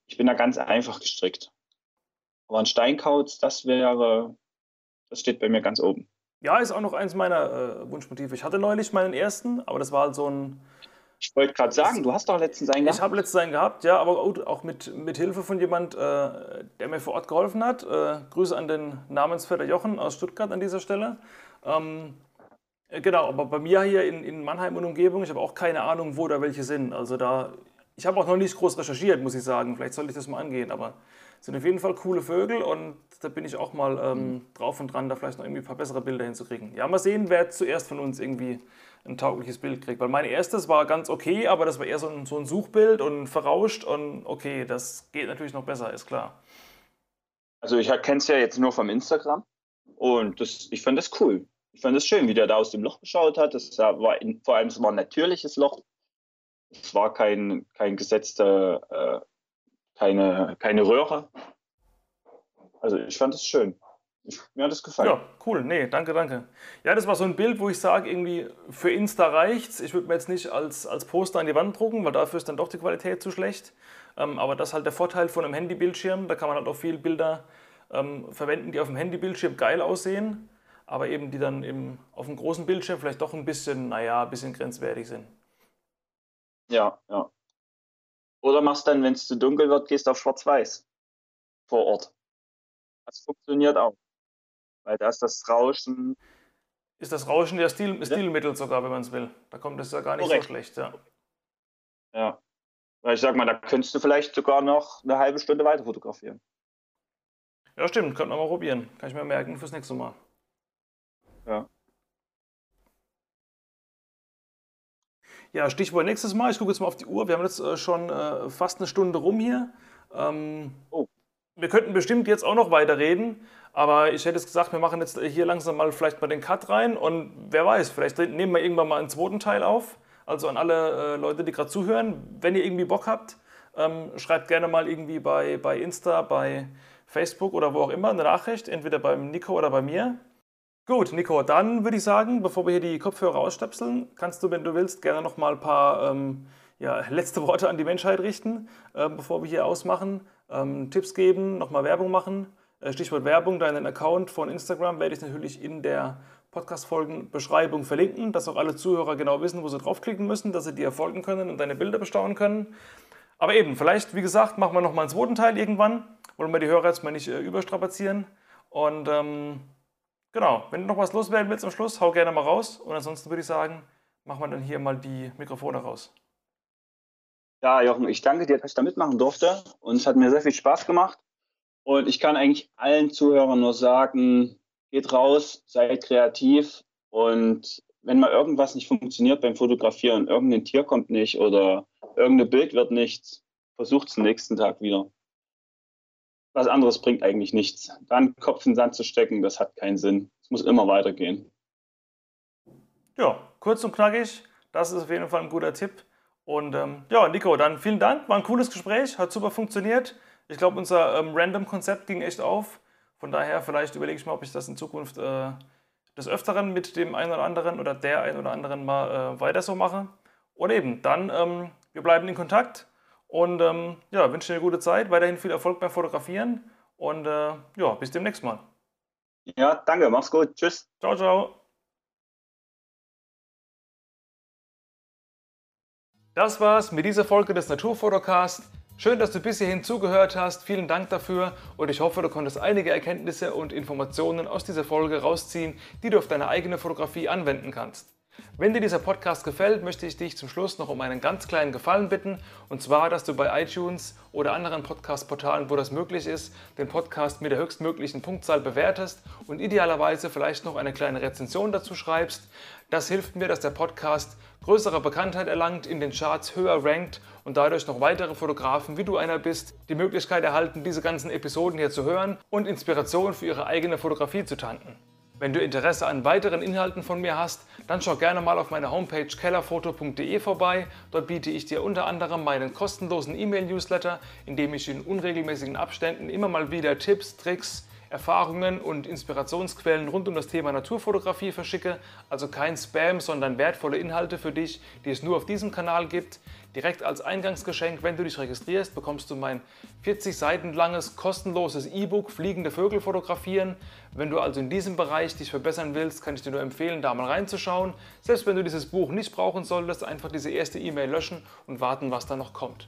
Ich bin da ganz einfach gestrickt. Aber ein Steinkauz, das wäre, das steht bei mir ganz oben. Ja, ist auch noch eins meiner äh, Wunschmotive. Ich hatte neulich meinen ersten, aber das war halt so ein. Ich wollte gerade sagen, du hast doch letztens einen Ich gehabt. habe letztens einen gehabt, ja, aber auch- mit, mit Hilfe von jemand, äh, der mir vor Ort geholfen hat. Äh, Grüße an den Namensvetter Jochen aus Stuttgart an dieser Stelle. Ähm, äh, genau, aber bei mir hier in, in Mannheim und Umgebung, ich habe auch keine Ahnung, wo da welche sind. Also da, ich habe auch noch nicht groß recherchiert, muss ich sagen. Vielleicht sollte ich das mal angehen, aber es sind auf jeden Fall coole Vögel und da bin ich auch mal ähm, drauf und dran, da vielleicht noch irgendwie ein paar bessere Bilder hinzukriegen. Ja, mal sehen, wer zuerst von uns irgendwie ein taugliches Bild kriegt. Weil mein erstes war ganz okay, aber das war eher so ein, so ein Suchbild und verrauscht und okay, das geht natürlich noch besser, ist klar. Also ich kenne es ja jetzt nur vom Instagram und das, ich fand das cool. Ich fand es schön, wie der da aus dem Loch geschaut hat. Das war in, vor allem es war ein natürliches Loch. Es war kein, kein gesetzte, äh, keine, keine Röhre. Also ich fand es schön. Ich, mir hat es gefallen. Ja, cool. Nee, danke, danke. Ja, das war so ein Bild, wo ich sage, irgendwie für Insta reicht's. Ich würde mir jetzt nicht als, als Poster an die Wand drucken, weil dafür ist dann doch die Qualität zu schlecht. Ähm, aber das ist halt der Vorteil von einem Handybildschirm. Da kann man halt auch viele Bilder ähm, verwenden, die auf dem Handybildschirm geil aussehen, aber eben die dann im, auf dem großen Bildschirm vielleicht doch ein bisschen, naja, ein bisschen grenzwertig sind. Ja, ja. Oder machst dann, wenn es zu dunkel wird, gehst auf Schwarz-Weiß vor Ort. Das funktioniert auch. Weil da ist das Rauschen ist das Rauschen ja Stil, Stilmittel sogar, wenn man es will. Da kommt es ja gar nicht Korrekt. so schlecht, ja. Ja. Weil ich sag mal, da könntest du vielleicht sogar noch eine halbe Stunde weiter fotografieren. Ja, stimmt, könnte man mal probieren. Kann ich mir merken fürs nächste Mal. Ja. Ja, Stichwort nächstes Mal. Ich gucke jetzt mal auf die Uhr. Wir haben jetzt äh, schon äh, fast eine Stunde rum hier. Ähm, oh. Wir könnten bestimmt jetzt auch noch weiterreden, aber ich hätte jetzt gesagt, wir machen jetzt hier langsam mal vielleicht mal den Cut rein und wer weiß, vielleicht nehmen wir irgendwann mal einen zweiten Teil auf. Also an alle äh, Leute, die gerade zuhören, wenn ihr irgendwie Bock habt, ähm, schreibt gerne mal irgendwie bei, bei Insta, bei Facebook oder wo auch immer eine Nachricht, entweder beim Nico oder bei mir. Gut, Nico, dann würde ich sagen, bevor wir hier die Kopfhörer ausstöpseln, kannst du, wenn du willst, gerne noch mal ein paar ähm, ja, (laughs) letzte Worte an die Menschheit richten, äh, bevor wir hier ausmachen. Ähm, Tipps geben, nochmal Werbung machen. Äh, Stichwort Werbung, deinen Account von Instagram werde ich natürlich in der Podcast-Folgen-Beschreibung verlinken, dass auch alle Zuhörer genau wissen, wo sie draufklicken müssen, dass sie dir folgen können und deine Bilder bestaunen können. Aber eben, vielleicht, wie gesagt, machen wir nochmal einen zweiten Teil irgendwann. Wollen wir die Hörer jetzt mal nicht äh, überstrapazieren. Und ähm, Genau, wenn du noch was loswerden willst am Schluss, hau gerne mal raus. Und ansonsten würde ich sagen, machen wir dann hier mal die Mikrofone raus. Ja, Jochen, ich danke dir, dass ich da mitmachen durfte. Und es hat mir sehr viel Spaß gemacht. Und ich kann eigentlich allen Zuhörern nur sagen, geht raus, seid kreativ. Und wenn mal irgendwas nicht funktioniert beim Fotografieren, irgendein Tier kommt nicht oder irgendein Bild wird nichts, versucht es nächsten Tag wieder was anderes bringt eigentlich nichts. Dann Kopf in den Sand zu stecken, das hat keinen Sinn. Es muss immer weitergehen. Ja, kurz und knackig. Das ist auf jeden Fall ein guter Tipp. Und ähm, ja, Nico, dann vielen Dank. War ein cooles Gespräch, hat super funktioniert. Ich glaube, unser ähm, Random-Konzept ging echt auf. Von daher, vielleicht überlege ich mal, ob ich das in Zukunft äh, des Öfteren mit dem einen oder anderen oder der einen oder anderen mal äh, weiter so mache. Und eben, dann, ähm, wir bleiben in Kontakt. Und ähm, ja, wünsche dir eine gute Zeit, weiterhin viel Erfolg beim Fotografieren und äh, ja, bis demnächst mal. Ja, danke, mach's gut. Tschüss. Ciao, ciao. Das war's mit dieser Folge des Naturfotocast. Schön, dass du bis hierhin zugehört hast. Vielen Dank dafür und ich hoffe, du konntest einige Erkenntnisse und Informationen aus dieser Folge rausziehen, die du auf deine eigene Fotografie anwenden kannst. Wenn dir dieser Podcast gefällt, möchte ich dich zum Schluss noch um einen ganz kleinen Gefallen bitten. Und zwar, dass du bei iTunes oder anderen Podcast-Portalen, wo das möglich ist, den Podcast mit der höchstmöglichen Punktzahl bewertest und idealerweise vielleicht noch eine kleine Rezension dazu schreibst. Das hilft mir, dass der Podcast größere Bekanntheit erlangt, in den Charts höher rankt und dadurch noch weitere Fotografen, wie du einer bist, die Möglichkeit erhalten, diese ganzen Episoden hier zu hören und Inspiration für ihre eigene Fotografie zu tanken. Wenn du Interesse an weiteren Inhalten von mir hast, dann schau gerne mal auf meiner Homepage kellerfoto.de vorbei. Dort biete ich dir unter anderem meinen kostenlosen E-Mail-Newsletter, in dem ich in unregelmäßigen Abständen immer mal wieder Tipps, Tricks, Erfahrungen und Inspirationsquellen rund um das Thema Naturfotografie verschicke. Also kein Spam, sondern wertvolle Inhalte für dich, die es nur auf diesem Kanal gibt. Direkt als Eingangsgeschenk, wenn du dich registrierst, bekommst du mein 40 Seiten langes kostenloses E-Book Fliegende Vögel fotografieren. Wenn du also in diesem Bereich dich verbessern willst, kann ich dir nur empfehlen, da mal reinzuschauen. Selbst wenn du dieses Buch nicht brauchen solltest, einfach diese erste E-Mail löschen und warten, was da noch kommt.